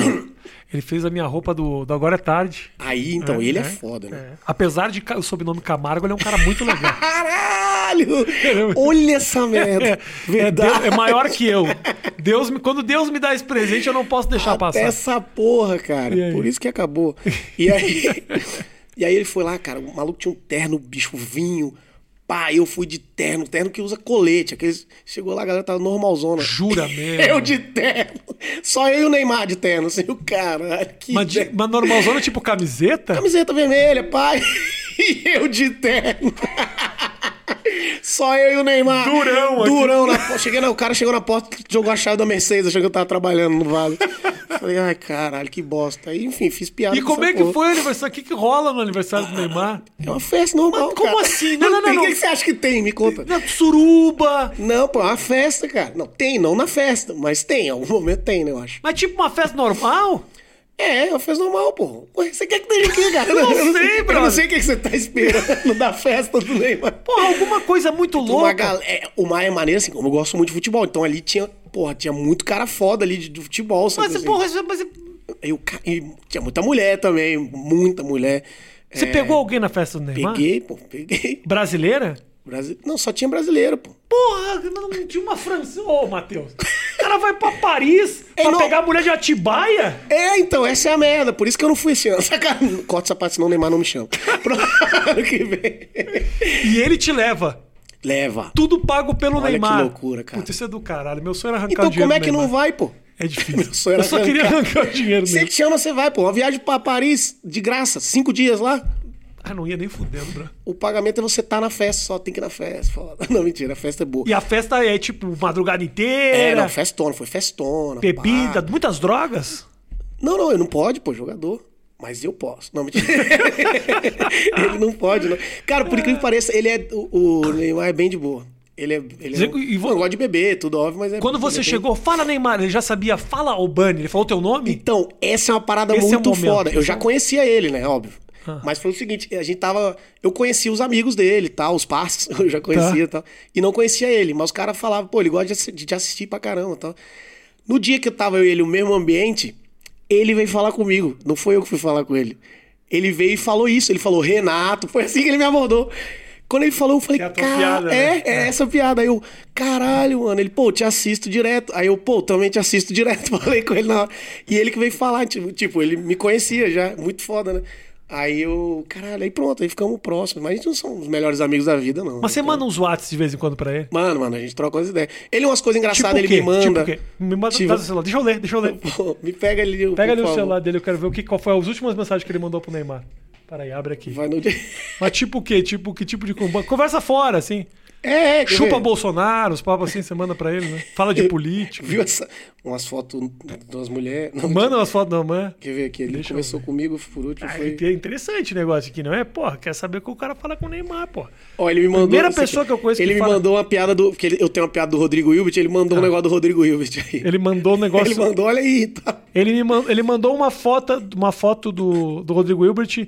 ele fez a minha roupa do, do Agora é Tarde. Aí, então, É, ele é, é, foda, né? É. Apesar de o sobrenome Camargo, ele é um cara muito legal. Caralho! Olha essa merda. É, Verdade. É maior que eu. Deus me, quando Deus me dá esse presente, eu não posso deixar Até passar. essa porra, cara. Por isso que acabou. E aí, e aí ele foi lá, cara. O maluco tinha um terno, bicho, vinho. Pá, eu fui de terno, terno que usa colete. Aqueles... Chegou lá, a galera tava normalzona. Jura mesmo. Eu de terno. Só eu e o Neymar de terno, assim, o cara. Que Mas, de, mas normalzona, tipo camiseta? Camiseta vermelha, pai. E eu de terno. Só eu e o Neymar. Durão aqui. Durão na porta. Cheguei na, o cara chegou na porta, jogou a chave da Mercedes, achou que eu tava trabalhando no Vale. Falei, ai, caralho, que bosta. Aí, enfim, fiz piada. E com como é que porra. foi o aniversário? O que, que rola no aniversário do Neymar? É uma festa normal, Mas como cara. assim? Não, não, não. O que que você acha que tem? Me conta. Na suruba. Não, pô, é uma festa, cara. Não, tem, não na festa, mas tem. Em algum momento tem, né, eu acho. Mas tipo uma festa normal? É, uma festa normal, pô. Você quer que esteja aqui, cara? Não Eu sei, Eu brother. não sei o que você tá esperando da festa do Neymar. Porra, alguma coisa muito Uma louca. gal... é, o Mar é maneiro, assim, como eu gosto muito de futebol. Então ali tinha, porra, tinha muito cara foda ali de, de futebol. sabe, Mas, assim. porra, mas E, ca- e tinha muita mulher também, muita mulher. você É, pegou alguém na festa do Neymar? Peguei, pô, peguei. Brasileira? Brasi... Não, só tinha brasileiro, pô. Porra, não tinha uma francesa. Ô, Matheus. O cara vai pra Paris É, pra não- pegar a mulher de Atibaia? É, então, essa é a merda. Por isso que eu não fui esse ano. Sacanagem. Corta o sapato, senão o Neymar não me chama. Pro ano que vem. E ele te leva. Leva. Tudo pago pelo Olha que Neymar. loucura, cara. Putz, isso é do caralho. Meu sonho era arrancar Então o dinheiro como é que não vai, pô? É difícil. Meu sonho Eu só queria arrancar. arrancar o dinheiro Se te chama, você vai, pô. Uma viagem pra Paris, de graça, cinco dias lá. Ah, não ia nem fudendo, bro. O pagamento é você tá na festa, só tem que ir na festa. Foda. Não, mentira, a festa é boa. E a festa é tipo madrugada inteira. É, não, festona, foi festona. Bebida, pá. muitas drogas. Não, não, ele não pode, pô, jogador. Mas eu posso. Não, mentira. ele não pode, não. Cara, por incrível que pareça, ele é. O, o Neymar é bem de boa. Ele é. Ele é E vo- Não, gosta de beber, tudo óbvio, mas é. Quando você é bem- chegou, fala Neymar, ele já sabia, fala Albani, ele falou teu nome? Então, essa é uma parada Esse é muito momento. foda. Eu já conhecia ele, né? Óbvio. Ah. Mas foi o seguinte, a gente tava. Eu conhecia os amigos dele, tal, os parceiros, eu já conhecia e tal. E não conhecia ele. Mas os caras falavam, pô, ele gosta de de assistir pra caramba tal. No dia que eu tava eu e ele no mesmo ambiente, ele veio falar comigo. Não foi eu que fui falar com ele. Ele veio e falou isso. Ele falou, Renato. Foi assim que ele me abordou. Quando ele falou, eu falei, é cara, piada, é, né? é essa piada. Aí eu, caralho, mano. Ele, pô, te assisto direto. Aí eu, pô, também te assisto direto. Falei com ele na hora. E ele que veio falar, tipo, tipo, ele me conhecia já. Muito foda, né? Aí eu, caralho, aí pronto, aí ficamos próximos. Mas a gente não são os melhores amigos da vida, não. Mas você Então, manda uns whats de vez em quando pra ele? Mano, mano, a gente troca umas ideias. Ele umas coisas engraçadas, o ele me manda. Tipo? Me manda Tipo- celular. Deixa eu ler, deixa eu ler. Pô, me pega ali. Pega ali o favor. celular dele, eu quero ver o que, qual foi as últimas mensagens que ele mandou pro Neymar. Peraí, abre aqui. Vai no... Mas tipo o quê? Tipo, que tipo de conversa? Conversa fora, assim. É, quer Chupa ver? Bolsonaro, os papos assim, você manda pra ele, né? Fala de político. Viu essa... umas fotos de umas mulheres? Manda umas fotos da mãe. Quer ver aqui? Ele Deixa começou comigo, por último Ah, foi... é interessante o negócio aqui, não é? Porra, quer saber que o cara fala com o Neymar, porra. Ó, ele me mandou... Primeira pessoa que eu conheço que Ele me fala- mandou uma piada do... Porque eu tenho uma piada do Rodrigo Hilbert, ele mandou um negócio do Rodrigo Hilbert aí. Ele mandou um negócio. Ele mandou, olha aí, tá? Ele, me man- ele mandou uma foto, uma foto do, do Rodrigo Hilbert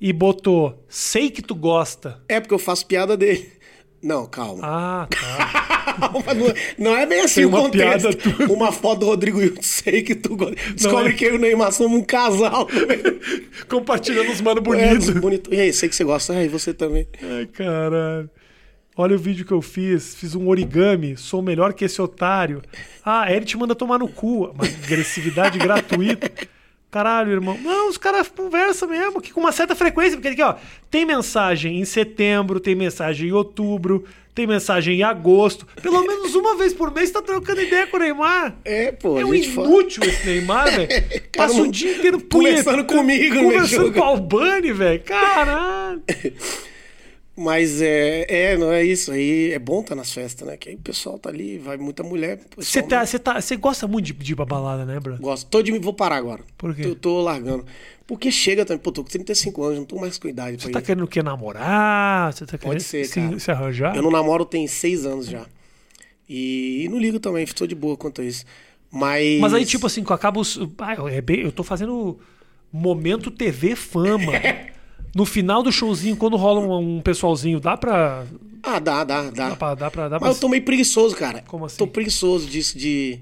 e botou Sei que tu gosta. É porque eu faço piada dele. Não, calma. Ah, tá. Calma, não, não é bem assim Tem o uma contexto. piada tua. Uma foto do Rodrigo Hilbert, sei que tu gosta. Descobre é. que eu e o Neymar somos um casal. Compartilhando os mano É, bonitos. bonito. E aí, sei que você gosta. Ai, você também. Ai, caralho. Olha o vídeo que eu fiz. Fiz um origami. Sou melhor que esse otário. Ah, ele te manda tomar no cu. Uma agressividade gratuita. Caralho, irmão. Não, os caras conversam mesmo, que com uma certa frequência. Porque aqui, ó, tem mensagem em setembro, tem mensagem em outubro, tem mensagem em agosto. Pelo menos uma vez por mês tá trocando ideia com o Neymar. É, pô, É um gente fala. inútil esse Neymar, velho. Passa o dia inteiro conversando punhetando- comigo Conversando com o Albani, velho. Caralho. Mas é, é, não é isso. Aí é bom estar nas festas, né? Que aí o pessoal tá ali, vai muita mulher. Você pessoal tá, você tá, gosta muito de, de ir pra balada, né, Bruno? Gosto. Tô de, vou parar agora. Por quê? Tô, tô largando. Porque chega também. Pô, tô com 35 anos, não tô mais com idade Você tá ir. querendo o quê? Namorar? Você tá querendo ser, se, cara. se arranjar? Eu não namoro tem seis anos já. E, e não ligo também, tô de boa quanto a isso. Mas. Mas aí, tipo assim, eu acabo. Ah, eu- é bem- eu tô fazendo momento TV fama. No final do showzinho, quando rola um, um pessoalzinho, dá pra. Ah, dá, dá, dá. Dá pra. Dá pra, dá pra Mas eu tô meio preguiçoso, cara. Como assim? Tô preguiçoso disso de.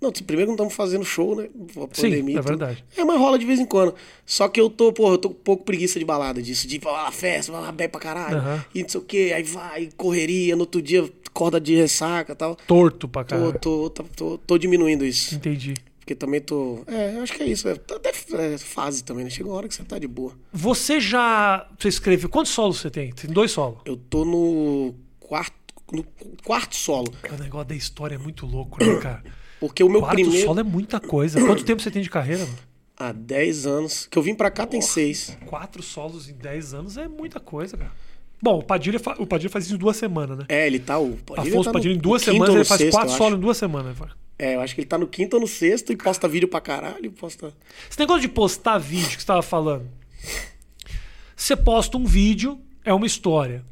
Não, primeiro não estamos fazendo show, né? A Sim, pandemia é e tudo. verdade. É, mas rola de vez em quando. Só que eu tô, porra, eu tô com um pouco preguiça de balada disso. De pra lá, festa, vai lá, bebe pra caralho. Aham. E não sei o quê. Aí vai, correria, no outro dia, corda de ressaca e tal. torto pra Tô, caralho. tô, tô, tô, tô diminuindo isso. Entendi. Porque também tô. É, eu acho que é isso. É, até é fase também, né? Chega uma hora que você tá de boa. Você já. Você escreveu. Quantos solos você tem? Tem dois solos. Eu tô no quarto. No quarto solo. O negócio da história é muito louco, né, cara? Porque o meu Quarto primeiro. solo é muita coisa. Quanto tempo você tem de carreira, mano? Há 10 anos. Que eu vim pra cá tem 6. Quatro solos em 10 anos é muita coisa, cara. Bom, o Padilha, fa- o Padilha faz isso em duas semanas, né? É, ele tá. O Padilha Afonso tá no Padilha em duas semanas no ele faz sexto, quatro solos em duas semanas. velho. É, eu acho que ele tá no quinto ou no sexto e posta vídeo pra caralho. Posta. Esse negócio de postar vídeo que você estava falando. Você posta um vídeo, é uma história.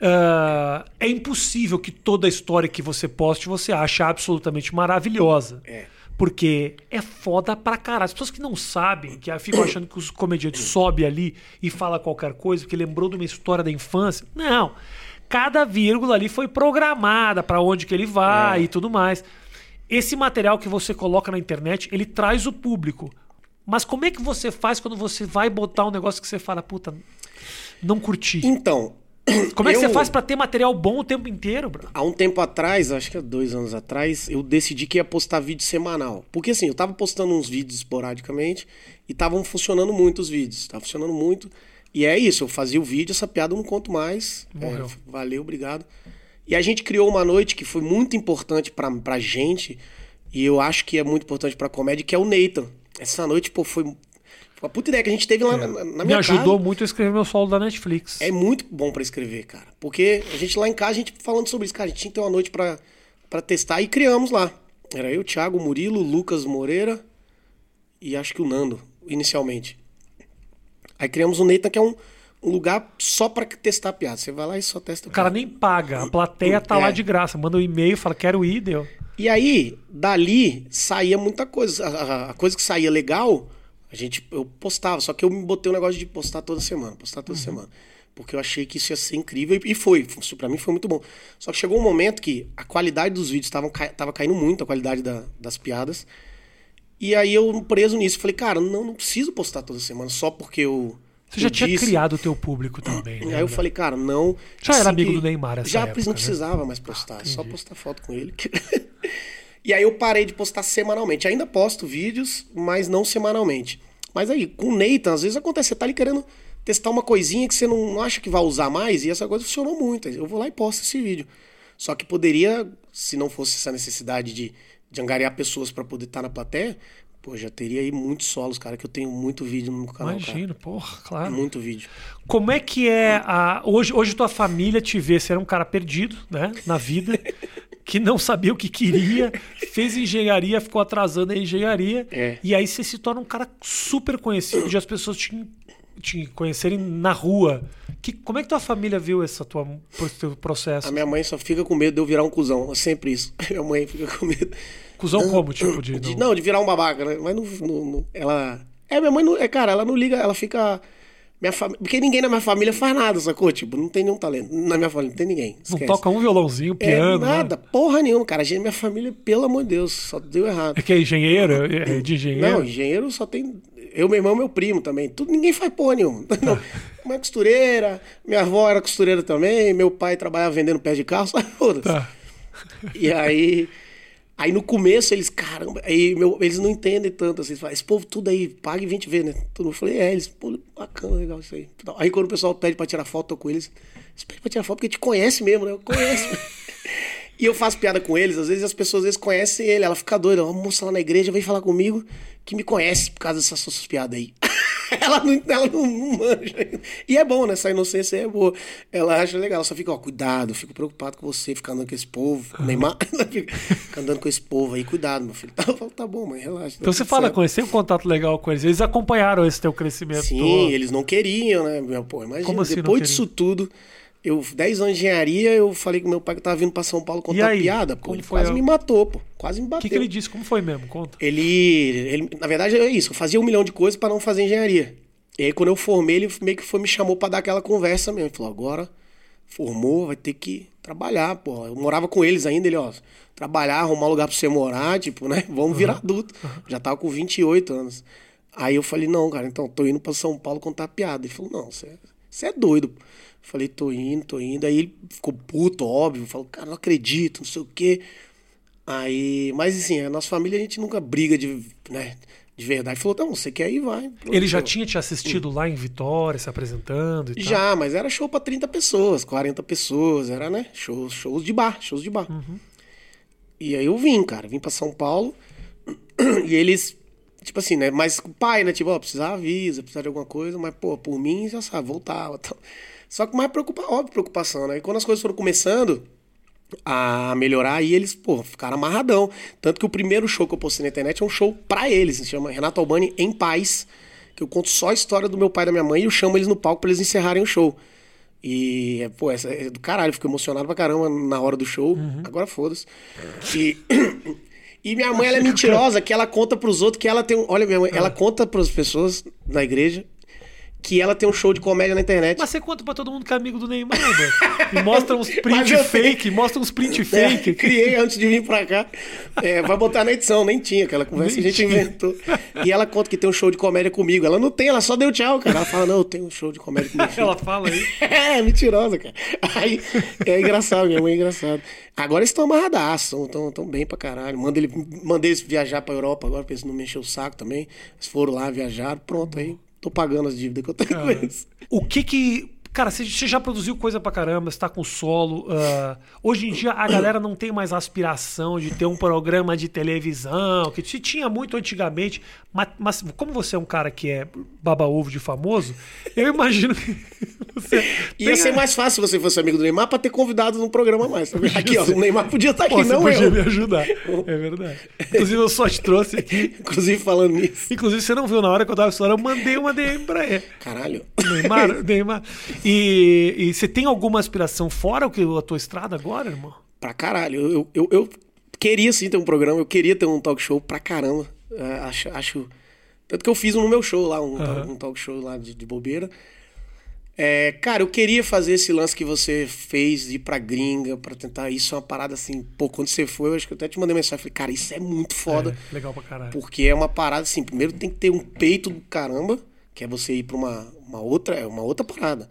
Ah, é impossível que toda a história que você poste você ache absolutamente maravilhosa. É. Porque é foda pra caralho. As pessoas que não sabem, que ficam achando que os comediantes sobem ali e fala qualquer coisa, porque lembrou de uma história da infância. Não. Cada vírgula ali foi programada pra onde que ele vai É. e tudo mais. Esse material que você coloca na internet, ele traz o público. Mas como é que você faz quando você vai botar um negócio que você fala, puta, não curti? Então. Como é que eu- você faz pra ter material bom o tempo inteiro, bro? Há um tempo atrás, acho que há dois anos atrás, eu decidi que ia postar vídeo semanal. Porque assim, eu tava postando uns vídeos esporadicamente e estavam funcionando muito os vídeos. Tava funcionando muito. E é isso, eu fazia o vídeo, essa piada eu não conto mais. Morreu. É, valeu, obrigado. E a gente criou uma noite que foi muito importante pra, pra gente, e eu acho que é muito importante pra comédia, que é o Nathan. Essa noite, pô, foi, foi uma puta ideia que a gente teve lá na, na Me minha ajudou casa. muito a escrever meu solo da Netflix. É muito bom pra escrever, cara. Porque a gente lá em casa, a gente falando sobre isso, cara, a gente tinha que ter uma noite pra, pra testar e criamos lá. Era eu, Thiago, Murilo, Lucas Moreira e acho que o Nando, inicialmente. Aí criamos o Neita, que é um lugar só pra testar piada. Você vai lá e só testa O cara nem paga, a plateia tá É. lá de graça. Manda um e-mail, fala, quero ir, deu. E aí, dali, saía muita coisa. A, a- a coisa que saía legal, a gente, eu postava. Só que eu me botei um negócio de postar toda semana, postar toda semana. Porque eu achei que isso ia ser incrível e- e foi. Isso pra mim foi muito bom. Só que chegou um momento que a qualidade dos vídeos tava, tava caindo muito, a qualidade da- das piadas. E aí eu preso nisso, falei, cara, não, não preciso postar toda semana só porque eu. Você já eu tinha disse. criado o teu público também, né? Aí eu falei, cara, não. Já era assim amigo que- do Neymar essa Já época, não né? precisava mais postar, é só postar foto com ele. e aí eu parei de postar semanalmente. Ainda posto vídeos, mas não semanalmente. Mas aí, com o Nathan, às vezes acontece, você tá ali querendo testar uma coisinha que você não, não acha que vai usar mais, e essa coisa funcionou muito. Eu vou lá e posto esse vídeo. Só que poderia, se não fosse essa necessidade de, de angariar pessoas para poder estar na plateia, pô, já teria aí muitos solos, cara, que eu tenho muito vídeo no canal, Imagino, porra, cara. claro. Muito vídeo. Como é que é a. Hoje, hoje tua família te vê, você era um cara perdido, né? Na vida, que não sabia o que queria, fez engenharia, ficou atrasando a engenharia. É. E aí você se torna um cara super conhecido de as pessoas te, te conhecerem na rua. Que, como é que tua família viu esse tua, teu processo? A minha mãe só fica com medo de eu virar um cuzão. É sempre isso. Minha mãe fica com medo. Cusão como, tipo, de. De- não- não, de virar um babaca, né? Mas não, não- não- ela. É, minha mãe não. É, cara, ela não liga, ela fica. Minha fam... Porque ninguém na minha família faz nada, sacou? Tipo, não tem nenhum talento. Na minha família não tem ninguém. Não Esquece. toca um violãozinho, É, piano. né? nada, porra nenhuma, cara. A gente- Minha família, pelo amor de Deus, só deu errado. É que é engenheiro? É de engenheiro? Não, engenheiro só tem. Eu, meu irmão, meu primo também. Tudo, ninguém faz porra nenhuma. Não. Uma costureira, minha avó era costureira também, meu pai trabalhava vendendo pé de carro, só foda-se. Tá. E aí. Aí no começo eles, caramba, aí meu, eles não entendem tanto assim. Esse povo tudo aí, paga e 20 vezes, né? Todo mundo falei, é, eles, pô, bacana, legal isso aí. Aí quando o pessoal pede pra tirar foto, com eles. Eles pedem pra tirar foto porque te conhece mesmo, né? Eu conheço. e eu faço piada com eles, às vezes as pessoas às vezes conhecem ele, ela fica doida, uma moça lá na igreja vem falar comigo que me conhece por causa dessas suas piadas aí. ela não, ela não, não manja. E é bom, né? Essa inocência é boa. Ela acha legal, ela só fica, ó, cuidado, fico preocupado com você, ficar andando com esse povo. Neymar, ela fica andando com esse povo aí, cuidado, meu filho. Eu falo, tá bom, mãe, relaxa. Então você fala com eles, tem um contato legal com eles. Eles acompanharam esse teu crescimento. Sim, todo. eles não queriam, né? Meu, pô, imagina, Como assim depois disso tudo, eu, 10 anos de engenharia, eu falei com meu pai que tava vindo pra São Paulo contar aí? piada, pô. Ele quase a- me matou, pô. Quase me O bateu. que, que ele disse? Como foi mesmo? Conta. Ele, ele, na verdade, é isso. Eu fazia um milhão de coisas pra não fazer engenharia. E aí, quando eu formei, ele meio que foi, me chamou pra dar aquela conversa mesmo. Ele falou: agora formou, vai ter que trabalhar, pô. Eu morava com eles ainda. Ele, ó, trabalhar, arrumar lugar pra você morar, tipo, né? Vamos virar adulto. Já tava com 28 anos. Aí eu falei: não, cara, então, tô indo pra São Paulo contar piada. Ele falou: não, você é, doido. Eu falei: tô indo, tô indo. Aí ele ficou puto, óbvio. Falou: cara, não acredito, não sei o quê. Aí, mas assim, a nossa família a gente nunca briga de, né, de verdade. Falou, não, você quer ir, vai. Ele já tinha te assistido lá em Vitória, se apresentando e tal? Já, mas era show pra 30 pessoas, 40 pessoas, era, né? Shows, shows de bar, shows de bar. E aí eu vim, cara, vim pra São Paulo. E eles, tipo assim, né? Mas o pai, né? Tipo, ó, precisava avisa, precisava de alguma coisa, mas, pô, por mim, já sabe, voltava. Tal. Só que mais preocupa, óbvio, preocupação, né? E quando as coisas foram começando a melhorar, aí eles, pô, ficaram amarradão. Tanto que o primeiro show que eu postei na internet é um show pra eles, se chama Renato Albani em Paz, que eu conto só a história do meu pai e da minha mãe e eu chamo eles no palco pra eles encerrarem o show. E, pô, essa é do caralho, fico emocionado pra caramba na hora do show. Agora foda-se. E, e minha mãe, ela é mentirosa, que ela conta pros outros que ela tem um. Olha, minha mãe, ela conta pras pessoas na igreja que ela tem um show de comédia na internet. Mas você conta pra todo mundo que é amigo do Neymar, velho. Mostra uns print fake, mostra uns print É, fake. criei antes de vir pra cá. É, vai botar na edição, nem tinha aquela conversa que a gente tinha. inventou. E ela conta que tem um show de comédia comigo. Ela não tem, ela só deu tchau, cara. Ela fala, não, eu tenho um show de comédia comigo. Ela fala aí. É, mentirosa, cara. Aí, é engraçado, minha mãe é engraçado. Agora eles estão amarradaços, estão tão bem pra caralho. Manda ele, mandei eles viajar pra Europa agora, pra eles não me encher o saco também. Eles foram lá, viajaram, pronto, aí tô pagando as dívidas que eu tenho com eles. O que que. Cara, você já produziu coisa pra caramba, você tá com solo. ah, hoje em dia a galera não tem mais aspiração de ter um programa de televisão, que se tinha muito antigamente. Mas, mas como você é um cara que é baba-ovo de famoso, eu imagino que você. Ia ser mais fácil se você fosse amigo do Neymar pra ter convidado no programa mais. Aqui, ó, o Neymar podia estar aqui, Pô, você não podia eu. me ajudar. É verdade. Inclusive, eu só te trouxe aqui. Inclusive falando nisso. Inclusive, você não viu na hora que eu tava estourando, eu mandei uma DM pra ele. Caralho. Neymar, Neymar. E, e você tem alguma aspiração fora o que a tua estrada agora, irmão? Pra caralho. Eu, eu, eu queria sim ter um programa, eu queria ter um talk show pra caramba. É, acho, acho. Tanto que eu fiz um no meu show lá, um, Aham. um talk show lá de, de bobeira. É, cara, eu queria fazer esse lance que você fez de ir pra gringa, pra tentar. Isso é uma parada assim. Pô, quando você foi, eu acho que eu até te mandei mensagem. Falei, cara, isso é muito foda. É, legal pra caralho. Porque é uma parada assim, primeiro tem que ter um peito do caramba, que é você ir pra uma, uma outra, é uma outra parada.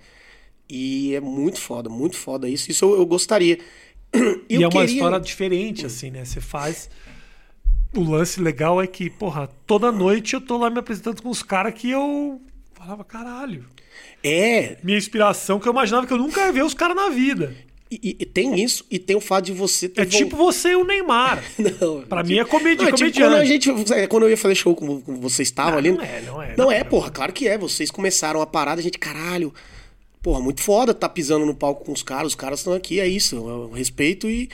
E é muito foda, muito foda isso. Isso eu, eu gostaria. E eu é uma queria- história diferente, assim, né? Você faz. O lance legal é que, porra, toda noite eu tô lá me apresentando com os caras que eu falava, caralho. É, Minha inspiração, que eu imaginava que eu nunca ia ver os caras na vida. e, e- tem isso, e tem o fato de você ter É vol- tipo você e o Neymar. Não, Pra mim é comédia, Não, é tipo quando a gente. é, Quando eu ia fazer show com, com vocês estavam ali. não é, não é, Não não é, é. porra, claro que é. Vocês começaram a parada, a gente, caralho. Porra, muito foda tá pisando no palco com os caras, os caras estão aqui, é isso. é o respeito e,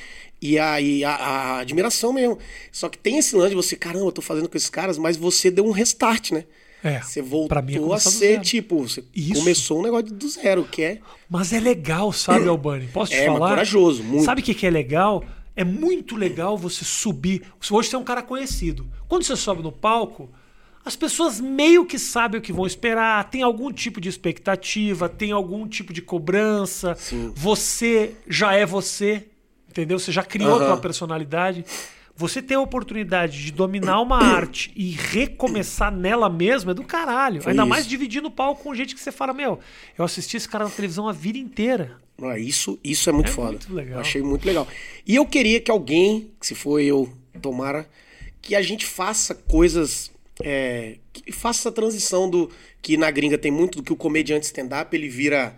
e, a, e a, a admiração mesmo. Só que tem esse lance de você, caramba, eu tô fazendo com esses caras, mas você deu um restart, né? É. Você voltou é a ser, tipo, você Isso. começou um negócio do zero, que é. Mas é legal, sabe, Albani? Posso te É, falar? corajoso, muito. Sabe o que, que é legal? É muito legal você subir. Hoje você é um cara conhecido. Quando você sobe no palco, as pessoas meio que sabem o que vão esperar, tem algum tipo de expectativa, tem algum tipo de cobrança. Sim. Você já é você, entendeu? Você já criou a Aham. tua personalidade. Você ter a oportunidade de dominar uma arte e recomeçar nela mesmo é do caralho. Foi Ainda isso. mais dividindo o palco com gente que você fala, meu, eu assisti esse cara na televisão a vida inteira. Ah, Isso, isso é muito É foda. muito legal. Eu achei muito legal. E eu queria que alguém, se for eu, tomara, que a gente faça coisas. é, que faça essa transição do. Que na gringa tem muito do que o comediante stand-up ele vira.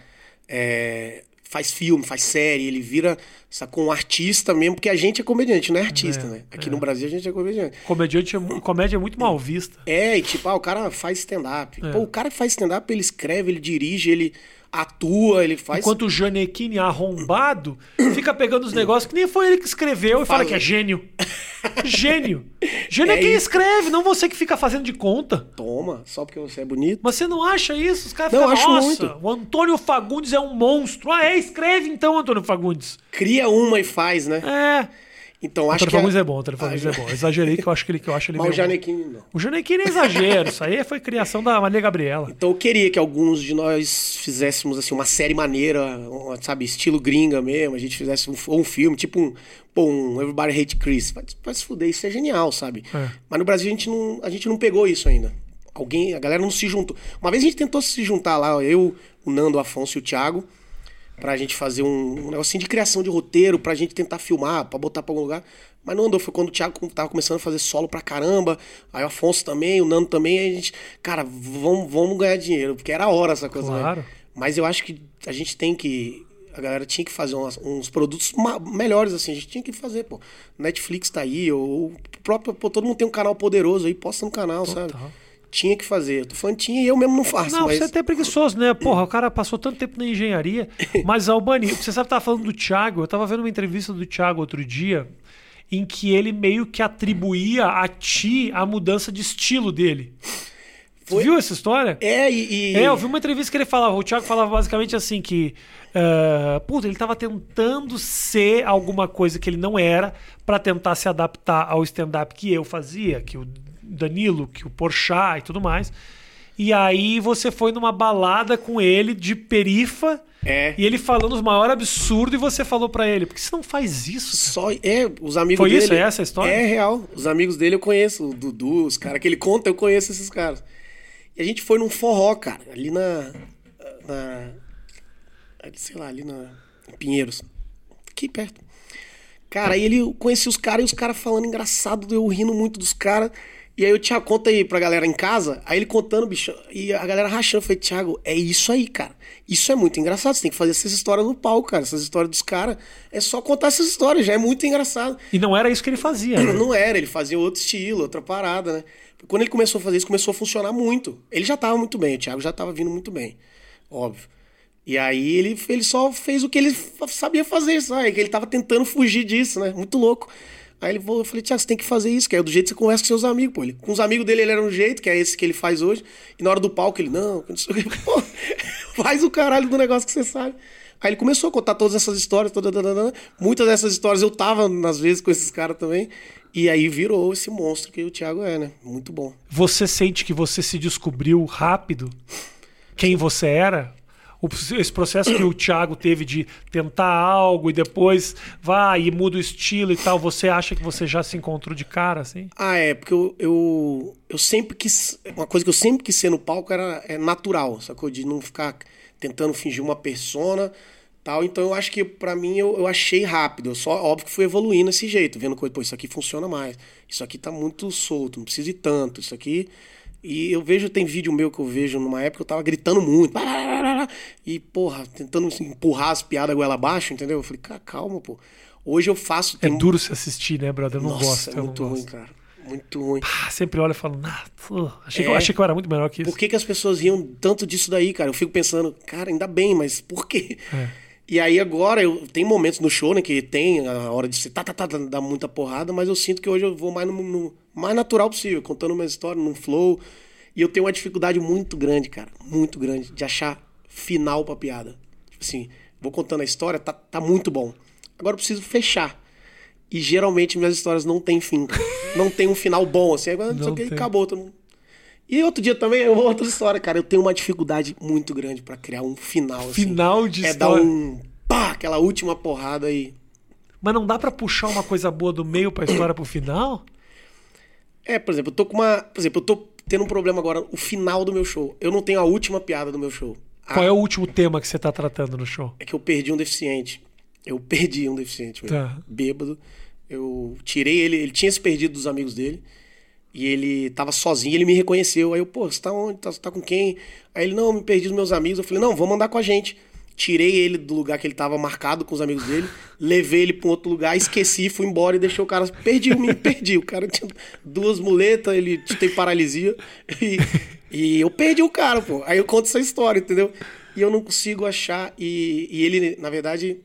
é, faz filme, faz série, ele vira sacou, um artista mesmo, porque a gente é comediante, não é artista, É, né? Aqui no Brasil a gente é comediante. Comediante é, comédia é muito mal vista. É, e tipo, ah, o cara faz stand-up. É. Pô, o cara que faz stand-up, ele escreve, ele dirige, ele atua, ele faz. Enquanto o Janequine arrombado fica pegando os negócios que nem foi ele que escreveu e fala Fala. que é gênio. Gênio. Gênio é, É quem isso. escreve, não você que fica fazendo de conta. Toma, só porque você é bonito. Mas você não acha isso? Os caras ficam, acho nossa, muito. o Antônio Fagundes é um monstro. Ah, é? Escreve então, Antônio Fagundes. Cria uma e faz, né? É. Então acho Antônio que. A- é bom, Antônio Fagundes Ah, é bom. Exagerei que eu acho que ele, que eu acho ele Mas o Janequine não. O Janequine é exagero. Isso aí foi criação da Maria Gabriela. Então eu queria que alguns de nós fizéssemos assim uma série maneira, sabe, estilo gringa mesmo, a gente fizesse um, um filme, tipo um, pô, um Everybody Hate Chris. Vai, vai se fuder, isso é genial, sabe? É. Mas no Brasil a gente, não, a gente não pegou isso ainda. Alguém, a galera não se juntou. Uma vez a gente tentou se juntar lá, eu, o Nando, o Afonso e o Thiago, pra gente fazer um, um negocinho de criação de roteiro, pra gente tentar filmar, pra botar pra algum lugar. Mas não andou, foi quando o Thiago tava começando a fazer solo pra caramba, aí o Afonso também, o Nando também, aí a gente, cara, vamos, vamos ganhar dinheiro, porque era a hora essa coisa. né? Claro. Mas eu acho que a gente tem que. A galera tinha que fazer umas- uns produtos melhores, assim. A gente tinha que fazer, pô. Netflix tá aí, ou o próprio. Pô, todo mundo tem um canal poderoso aí, posta no canal, sabe? Tinha que fazer. Eu tô falando tinha e eu mesmo não faço, Não, mas. você é até preguiçoso, né? Porra, o cara passou tanto tempo na engenharia. Mas, Albani, você sabe que tava falando do Thiago. Eu tava vendo uma entrevista do Thiago outro dia em que ele meio que atribuía a ti a mudança de estilo dele. Foi- viu essa história? É, e. e- É, eu vi uma entrevista que ele falava, o Thiago falava basicamente assim que, eh, puta, ele tava tentando ser alguma coisa que ele não era pra tentar se adaptar ao stand-up que eu fazia, que o Danilo, que o Porchat e tudo mais. E aí você foi numa balada com ele de perifa É. e ele falando os maiores absurdos e você falou pra ele, por que você não faz isso? cara?" Só, é, os amigos Foi dele. isso? É essa a história? É real. Os amigos dele eu conheço, o Dudu, os caras que ele conta, eu conheço esses caras. E a gente foi num forró, cara, ali na. na sei lá, ali na. Pinheiros. Aqui perto. Cara, aí ele eu conheci os caras e os caras falando engraçado, eu rindo muito dos caras. E aí o Thiago conta aí pra galera em casa, aí ele contando, bicho, e a galera rachando. Eu falei, Thiago, é isso aí, cara. Isso é muito engraçado. Você tem que fazer essas histórias no palco, cara. Essas histórias dos caras. É só contar essas histórias, já é muito engraçado. E não era isso que ele fazia, né? Não era, ele fazia outro estilo, outra parada, né? Quando ele começou a fazer isso, começou a funcionar muito. Ele já tava muito bem, o Thiago já tava vindo muito bem, óbvio. E aí ele, ele só fez o que ele sabia fazer, sabe? Que ele tava tentando fugir disso, né? Muito louco. Aí ele falou, eu falei, Tiago, você tem que fazer isso, que é do jeito que você conversa com seus amigos, pô. Ele, com os amigos dele ele era um jeito, que é esse que ele faz hoje. E na hora do palco ele, não, não sei o que. Pô, faz o caralho do negócio que você sabe. Aí ele começou a contar todas essas histórias, toda, muitas dessas histórias eu tava, às vezes, com esses caras também. E aí virou esse monstro que o Thiago é, né? Muito bom. Você sente que você se descobriu rápido quem você era? Esse processo que o Thiago teve de tentar algo e depois vai e muda o estilo e tal, você acha que você já se encontrou de cara, assim? Ah, é, porque eu, eu, eu sempre quis. Uma coisa que eu sempre quis ser no palco era é natural, sacou? De não ficar tentando fingir uma persona tal. Então eu acho que para mim eu, eu achei rápido. Eu só, óbvio que fui evoluindo desse jeito, vendo coisa, pô, isso aqui funciona mais. Isso aqui tá muito solto, não precisa ir tanto. Isso aqui e eu vejo, tem vídeo meu que eu vejo numa época eu tava gritando muito. E, porra, tentando empurrar as piadas goela abaixo, entendeu? Eu falei, cara, calma, pô. Hoje eu faço. É duro se assistir, né, brother? Eu não Nossa, gosto. É muito ruim, gosto. cara. Muito ruim. Pá, sempre olha e falo, ah, achei, é. que eu, achei que eu era muito melhor que isso. Por que, que as pessoas riam tanto disso daí, cara? Eu fico pensando, cara, ainda bem, mas por quê? É. E aí agora, eu tem momentos no show, né, que tem a hora de ser tá, tá, tá, dar muita porrada, mas eu sinto que hoje eu vou mais no, no mais natural possível, contando uma história, num flow. E eu tenho uma dificuldade muito grande, cara, muito grande, de achar final pra piada. Tipo assim, vou contando a história, tá, tá muito bom. Agora eu preciso fechar. E geralmente minhas histórias não têm fim. não tem um final bom, assim, agora não sei o que, acabou. Todo mundo... E outro dia também, outra história, cara. Eu tenho uma dificuldade muito grande para criar um final. Assim. Final de é história. É dar um pá, aquela última porrada aí. Mas não dá para puxar uma coisa boa do meio pra história pro final? É, por exemplo, eu tô com uma. Por exemplo, eu tô tendo um problema agora, o final do meu show. Eu não tenho a última piada do meu show. Qual é o último tema que você tá tratando no show? É que eu perdi um deficiente. Eu perdi um deficiente, tá. bêbado. Eu tirei ele, ele tinha se perdido dos amigos dele. E ele tava sozinho, ele me reconheceu. Aí eu, pô, você tá onde? Tá, você tá com quem? Aí ele, não, me perdi dos meus amigos. Eu falei, não, vamos andar com a gente. Tirei ele do lugar que ele tava marcado com os amigos dele, levei ele pra um outro lugar, esqueci, fui embora e deixei o cara. Perdi, me perdi. O cara tinha duas muletas, ele tem paralisia. E, e eu perdi o cara, pô. Aí eu conto essa história, entendeu? E eu não consigo achar. E, e ele, na verdade,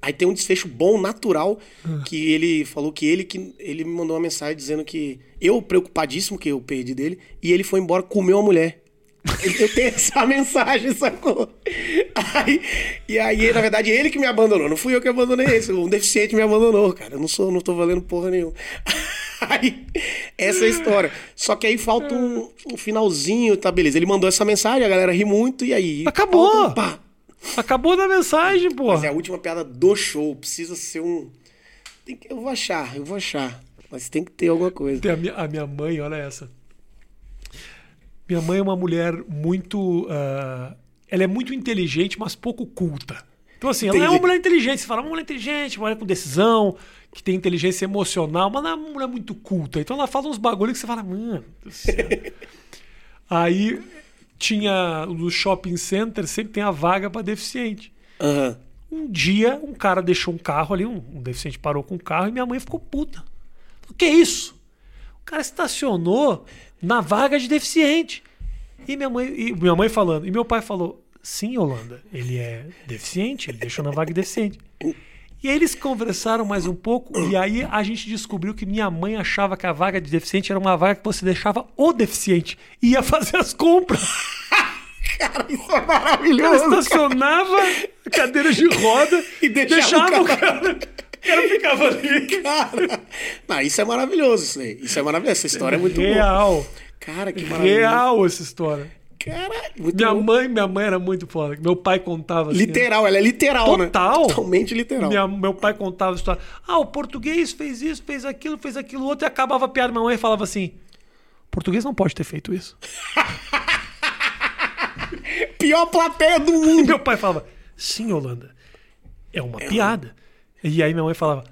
Aí tem um desfecho bom, natural, que ele falou que ele que ele me mandou uma mensagem dizendo que eu preocupadíssimo que eu perdi dele e ele foi embora comer uma mulher. Eu tenho essa mensagem, sacou? Aí, e aí, na verdade, ele que me abandonou. Não fui eu que abandonei esse. Um deficiente me abandonou, cara. Eu não sou, não tô valendo porra nenhuma. Essa é história. Só que aí falta um, um finalzinho, tá? Beleza. Ele mandou essa mensagem, a galera ri muito, e aí. Acabou! Pá, Acabou da mensagem, pô. Mas é a última piada do show. Precisa ser um. Que... Eu vou achar, eu vou achar. Mas tem que ter alguma coisa. Tem a, minha, a minha mãe, olha essa. Minha mãe é uma mulher muito. Uh, ela é muito inteligente, mas pouco culta. Então, assim, Entendi. ela é uma mulher inteligente. Você fala, uma mulher inteligente, uma mulher com decisão, que tem inteligência emocional, mas não é uma mulher muito culta. Então ela fala uns bagulhos que você fala, mano do céu. Aí tinha no shopping center sempre tem a vaga para deficiente. Uhum. Um dia um cara deixou um carro ali, um, um deficiente parou com o carro e minha mãe ficou puta. O que é isso? O cara estacionou na vaga de deficiente. E minha mãe, e minha mãe falando, e meu pai falou: "Sim, Holanda, ele é deficiente, ele deixou na vaga de deficiente". E aí eles conversaram mais um pouco e aí a gente descobriu que minha mãe achava que a vaga de deficiente era uma vaga que você deixava o deficiente e ia fazer as compras. Cara, isso é maravilhoso. Cara estacionava cadeira de roda e deixava, deixava o cara. O cara ficava ali. Cara, não, isso é maravilhoso, isso aí. Isso é maravilhoso. Essa história é muito boa. Real. Cara, que maravilhoso. Real essa história. Caralho, minha bom. mãe, minha mãe era muito foda. Meu pai contava assim. Literal, ela é literal, total, né? Total. Totalmente literal. Minha, meu pai contava a história. Ah, o português fez isso, fez aquilo, fez aquilo outro, e acabava a piada. Minha mãe falava assim: português não pode ter feito isso. Pior plateia do mundo. E meu pai falava: sim, Holanda, é uma é piada. Um... E aí minha mãe falava: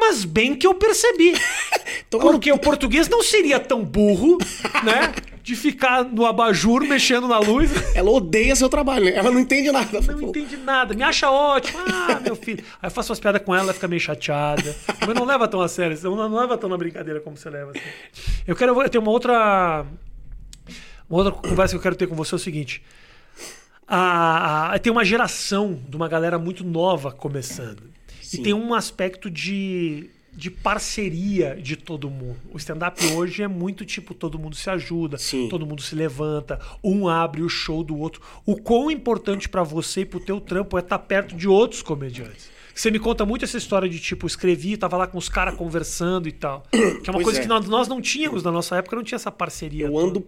mas bem que eu percebi. Porque o português não seria tão burro, né? De ficar no abajur mexendo na luz. ela odeia seu trabalho, né? Ela não entende nada. Não Pô, entende nada, me acha ótimo. Ah, meu filho. Aí eu faço umas piadas com ela, ela fica meio chateada. Mas não leva tão a sério, não, não leva tão na brincadeira como você leva. assim. Eu quero eu tenho uma outra. Uma outra conversa que eu quero ter com você é o seguinte. A, a- tem uma geração de uma galera muito nova começando. Sim. E tem um aspecto de, de parceria de todo mundo. O stand-up hoje é muito tipo, todo mundo se ajuda, Sim. todo mundo se levanta, um abre o show do outro. O quão importante pra você e pro teu trampo é estar perto de outros comediantes. Você me conta muito essa história de tipo, escrevi, tava lá com os caras conversando e tal. Que é uma Pois coisa é. que nós, nós não tínhamos na nossa época, não tinha essa parceria. Eu toda. ando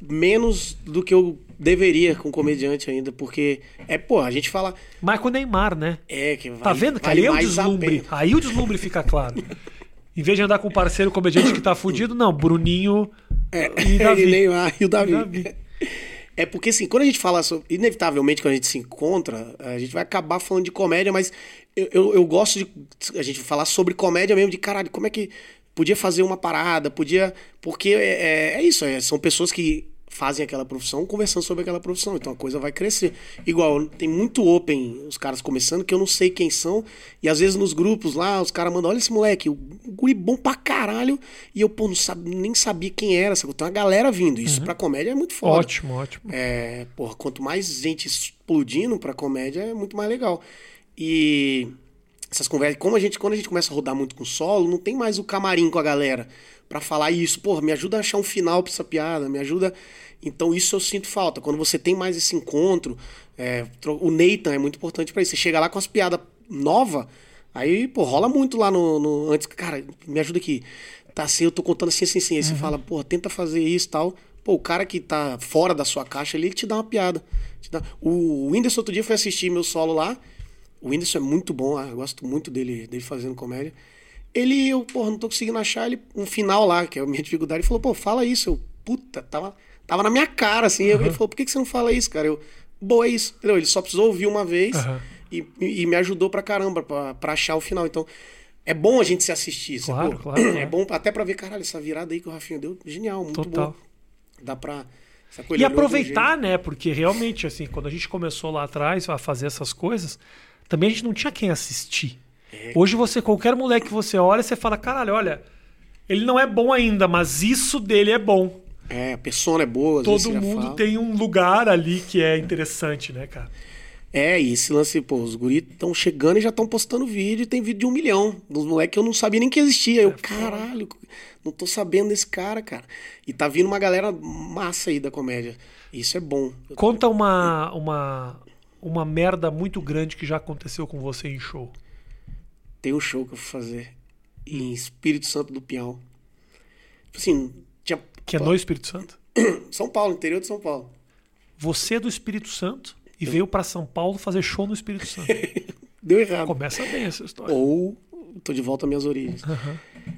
menos do que eu deveria com comediante ainda, porque é, pô, a gente fala. Mas com o Neymar, né? É, que vale, Tá vendo? Que vale aí é o deslumbre. Aí o deslumbre fica claro. Em vez de andar com um parceiro comediante que tá fudido, não, Bruninho É, e Davi. e Neymar e o Davi. Davi. É porque assim, quando a gente fala sobre. Inevitavelmente, quando a gente se encontra, a gente vai acabar falando de comédia, mas eu, eu, eu gosto de a gente falar sobre comédia mesmo, de caralho, como é que podia fazer uma parada, podia. Porque é, é, é isso, é, são pessoas que fazem aquela profissão conversando sobre aquela profissão, então a coisa vai crescer. Igual, tem muito open, os caras começando, que eu não sei quem são, e às vezes nos grupos lá, os caras mandam, olha esse moleque, o guri bom pra caralho, e eu, pô, não sabe, nem sabia quem era, sabe? Tem uma galera vindo, isso pra comédia é muito foda. Ótimo, ótimo. É, porra, quanto mais gente explodindo pra comédia, é muito mais legal. E essas conversas, como a gente, quando a gente começa a rodar muito com solo, não tem mais o camarim com a galera pra falar isso. Porra, me ajuda a achar um final pra essa piada, me ajuda. Então isso eu sinto falta. Quando você tem mais esse encontro, é, o Nathan é muito importante pra isso. Você chega lá com as piadas novas, aí, pô, rola muito lá no, no- Antes, cara, me ajuda aqui. Tá assim, eu tô contando assim, assim, assim. Aí você fala, pô, tenta fazer isso tal. Pô, o cara que tá fora da sua caixa ali, ele te dá uma piada. Dá- O Whindersson outro dia foi assistir meu solo lá. O Whindersson é muito bom, ah, eu gosto muito dele, dele fazendo comédia. Ele, eu, porra, não tô conseguindo achar ele um final lá, que é a minha dificuldade. Ele falou, pô, fala isso. Eu, puta, tava, tava na minha cara, assim. Ele falou, por que, que você não fala isso, cara? Eu, boa, é isso. Entendeu? Ele só precisou ouvir uma vez Aham. e, e me ajudou pra caramba, pra, pra achar o final. Então, é bom a gente se assistir, Claro, claro, É claro. bom até pra ver, caralho, essa virada aí que o Rafinha deu, genial, muito Total. boa. Dá pra... E aproveitar, né? Porque realmente, assim, quando a gente começou lá atrás a fazer essas coisas, também a gente não tinha quem assistir. É. Hoje você, qualquer moleque que você olha, você fala, caralho, olha, ele não é bom ainda, mas isso dele é bom. É, a persona é boa, Todo mundo tem um lugar ali que é interessante, né, cara? É, e esse lance, pô, os guris estão chegando e já estão postando vídeo, e tem vídeo de um milhão. Dos moleques que eu não sabia nem que existia. Eu, caralho, não tô sabendo desse cara, cara. E tá vindo uma galera massa aí da comédia. Isso é bom. Conta uma, uma, uma merda muito grande que já aconteceu com você em show. Tem um show que eu fui fazer em Espírito Santo do Pinhal. Tipo assim, tinha. Que é no Espírito Santo. São Paulo, interior de São Paulo. Você é do Espírito Santo e veio pra São Paulo fazer show no Espírito Santo. Deu errado. Começa bem essa história. Ou tô de volta às minhas origens.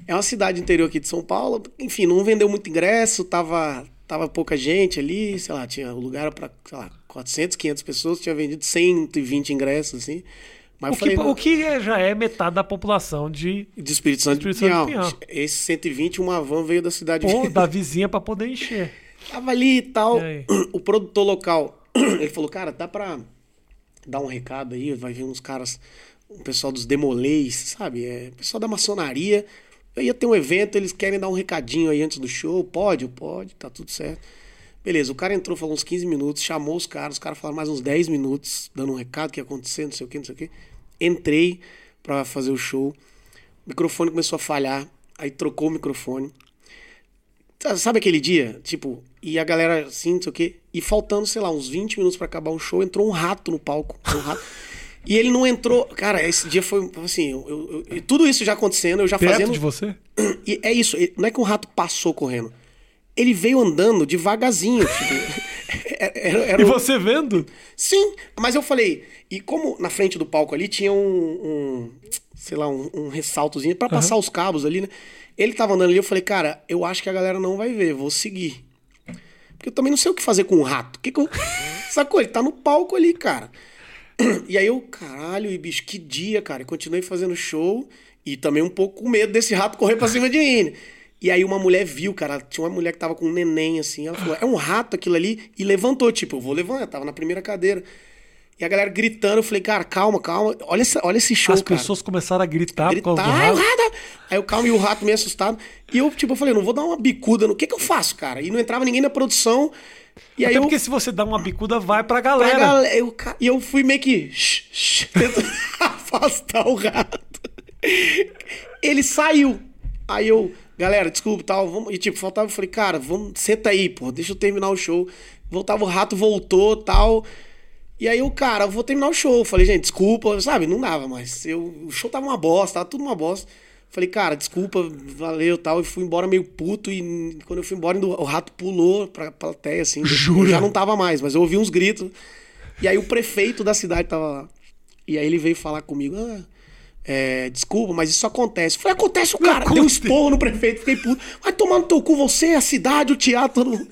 É uma cidade interior aqui de São Paulo. Enfim, não vendeu muito ingresso, tava, tava pouca gente ali, sei lá, tinha o lugar para, sei lá, 400, 500 pessoas, tinha vendido 120 ingressos, assim. Mas O falei, que, não, o que é- já é metade da população de de Espírito Santo de Espírito Santo de Pinhal. Esse 120, uma van veio da cidade. pô, da vizinha pra poder encher. Tava ali e tal. E? O produtor local, ele falou, cara, dá pra dar um recado aí, vai vir uns caras, o pessoal dos demolês, sabe? É, pessoal da maçonaria. Eu ia ter um evento, eles querem dar um recadinho aí antes do show. Pode, pode, tá tudo certo. Beleza, o cara entrou, falou uns 15 minutos, chamou os caras, os caras falaram mais uns 10 minutos, dando um recado, que ia acontecer, não sei o que, não sei o que. Entrei pra fazer o show. O microfone começou a falhar, aí trocou o microfone. Sa- Sabe aquele dia? Tipo, e a galera assim, não sei o quê. E faltando, sei lá, uns 20 minutos pra acabar o show, entrou um rato no palco. Um rato. e ele não entrou. Cara, esse dia foi assim. Eu, eu- eu- tudo isso já acontecendo, eu já Perto fazendo. de você? E é isso, não é que um rato passou correndo. Ele veio andando devagarzinho. Tipo, era, era E você vendo? Sim, mas eu falei. E como na frente do palco ali tinha um. um, sei lá, um, um ressaltozinho pra passar os cabos ali, né? Ele tava andando ali, eu falei, cara, eu acho que a galera não vai ver, vou seguir. Porque eu também não sei o que fazer com um rato. Que que eu... Sacou? Ele tá no palco ali, cara. E aí eu, caralho, e bicho, que dia, cara. E continuei fazendo show e também um pouco com medo desse rato correr pra cima de mim. E aí uma mulher viu, cara, tinha uma mulher que tava com um neném, assim, ela falou, é um rato aquilo ali, e levantou, tipo, eu vou levantar, tava na primeira cadeira. E a galera gritando, eu falei, cara, calma, calma, olha, essa, olha esse show, As cara. pessoas começaram a gritar, Gritar, por causa do "Ai, o rato. rato! Aí eu calma e o rato meio assustado. E eu, tipo, eu falei, não vou dar uma bicuda, no o que que eu faço, cara? E não entrava ninguém na produção. E aí Até eu, porque se você dá uma bicuda, vai pra pra galera. galera, eu, e eu fui meio que shh, shh, tentando afastar o rato. Ele saiu. Aí eu, galera, desculpa, tal, vamos, e tipo, faltava, eu falei, cara, vamos, senta aí, pô, deixa eu terminar o show. Voltava o rato, voltou, tal. E aí eu, cara, eu vou terminar o show. Eu Falei, gente, desculpa, sabe, não dava mais. Eu, o show tava uma bosta, tava tudo uma bosta. Falei, cara, desculpa, valeu, tal. E fui embora meio puto e quando eu fui embora, o rato pulou pra plateia, assim. Eu Jura? já não tava mais, mas eu ouvi uns gritos. E aí o prefeito da cidade tava lá. E aí ele veio falar comigo, ah, é, desculpa, mas isso acontece. Falei, acontece o cara. Deu um esporro no prefeito, fiquei puto. Vai tomar no teu cu você, a cidade, o teatro. todo mundo.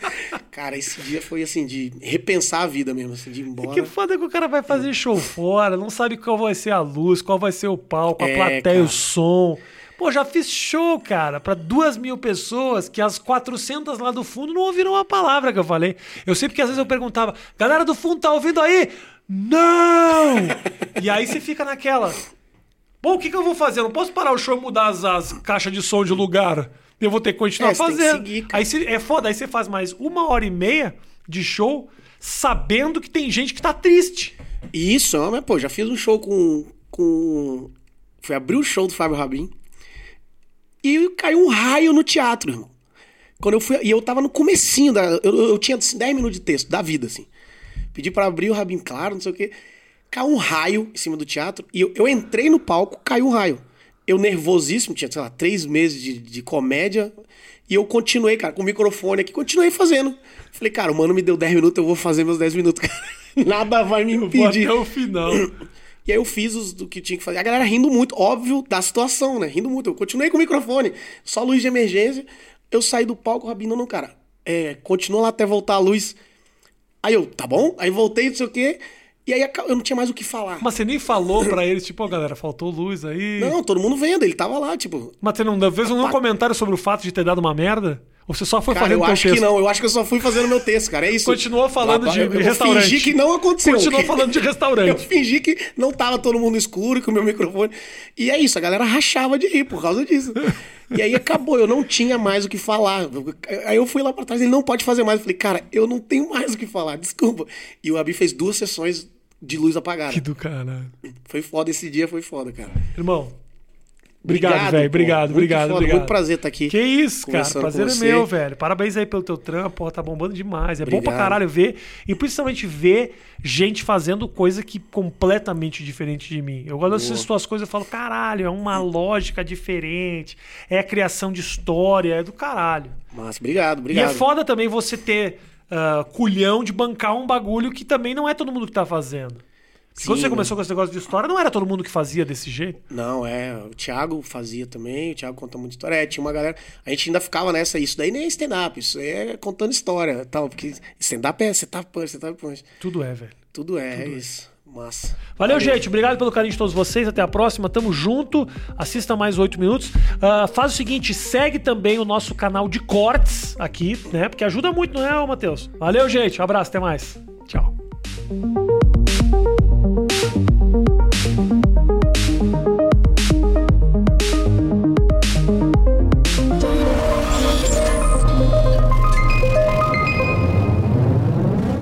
Cara, esse dia foi assim, de repensar a vida mesmo, assim, de ir embora. Que foda que o cara vai fazer show fora, não sabe qual vai ser a luz, qual vai ser o palco, a É, plateia, cara. o som. Pô, já fiz show, cara, pra duas mil pessoas que as 400 lá do fundo não ouviram uma palavra que eu falei. Eu sei porque às vezes eu perguntava, galera do fundo tá ouvindo aí? Não! e aí você fica naquela. Bom, o que, que eu vou fazer? Eu não posso parar o show e mudar as, as caixas de som de lugar. Eu vou ter que continuar É, fazendo. seguir, aí você, é foda, aí você faz mais uma hora e meia de show sabendo que tem gente que tá triste. E isso, mas, pô, já fiz um show com. com... Foi abrir o show do Fábio Rabin. E caiu um raio no teatro, irmão. Quando eu fui. E eu tava no comecinho da. Eu, eu tinha 10 minutos de texto, da vida, assim. Pedi pra abrir o Rabin, claro, não sei o quê. Caiu um raio em cima do teatro. E eu, eu entrei no palco, caiu um raio. Eu nervosíssimo, tinha, sei lá, três meses de, de comédia. E eu continuei, cara, com o microfone aqui, continuei fazendo. Falei, cara, o mano me deu 10 minutos, eu vou fazer meus 10 minutos, cara. Nada vai me Vou impedir. até o final. E aí eu fiz os do que tinha que fazer. A galera rindo muito, óbvio, da situação, né? Rindo muito. Eu continuei com o microfone, só luz de emergência. Eu saí do palco, Rabino, não, cara. É, continua lá até voltar a luz. Aí eu, tá bom? Aí voltei, não sei o quê. E aí eu não tinha mais o que falar. Mas você nem falou pra eles, tipo, ó, galera, faltou luz aí. Não, todo mundo vendo, ele tava lá, tipo. Mas você não fez um comentário sobre o fato de ter dado uma merda? Ou você só foi Cara, fazendo eu acho texto? que não, eu acho que eu só fui fazendo meu texto, cara. É isso. Continuou falando de eu, eu restaurante. fingi que não aconteceu. Continuou falando de Eu restaurante. fingi que não tava todo mundo escuro com o meu microfone. E é isso, a galera rachava de rir por causa disso. E aí acabou, eu não tinha mais o que falar. Aí eu fui lá pra trás, ele não pode fazer mais. Eu falei, cara, eu não tenho mais o que falar, desculpa. E o Abi fez duas sessões de luz apagada. Que do caralho. Foi foda esse dia, foi foda, cara. Irmão, obrigado, velho. pô. Obrigado, Muito obrigado, obrigado. Muito prazer estar aqui. Que isso, cara. Prazer é meu, velho. Parabéns aí pelo teu trampo. Porra, tá bombando demais. É bom pra Obrigado. caralho ver. E principalmente ver gente fazendo coisa que completamente diferente de mim. Eu gosto dessas tuas coisas. Eu falo, caralho, é uma lógica diferente. É a criação de história. É do caralho. Mas obrigado, E obrigado. é foda também você ter ah, culhão de bancar um bagulho que também não é todo mundo que tá fazendo. Porque quando Sim, você começou com esse negócio de história, não era todo mundo que fazia desse jeito. Não, é. O Thiago fazia também, o Thiago conta muita história. É, tinha uma galera. A gente ainda ficava nessa, isso daí nem é stand-up, isso é contando história tal. Porque stand-up é setup punch, setup punch. Tudo é, velho. Tudo é, é isso. Massa. Valeu, gente. Obrigado pelo carinho de todos vocês. Até a próxima. Tamo junto. Assista mais oito minutos. Ah, faz o seguinte: segue também o nosso canal de cortes aqui, né? Porque ajuda muito, não é, Matheus? Valeu, gente. Um abraço. Até mais. Tchau.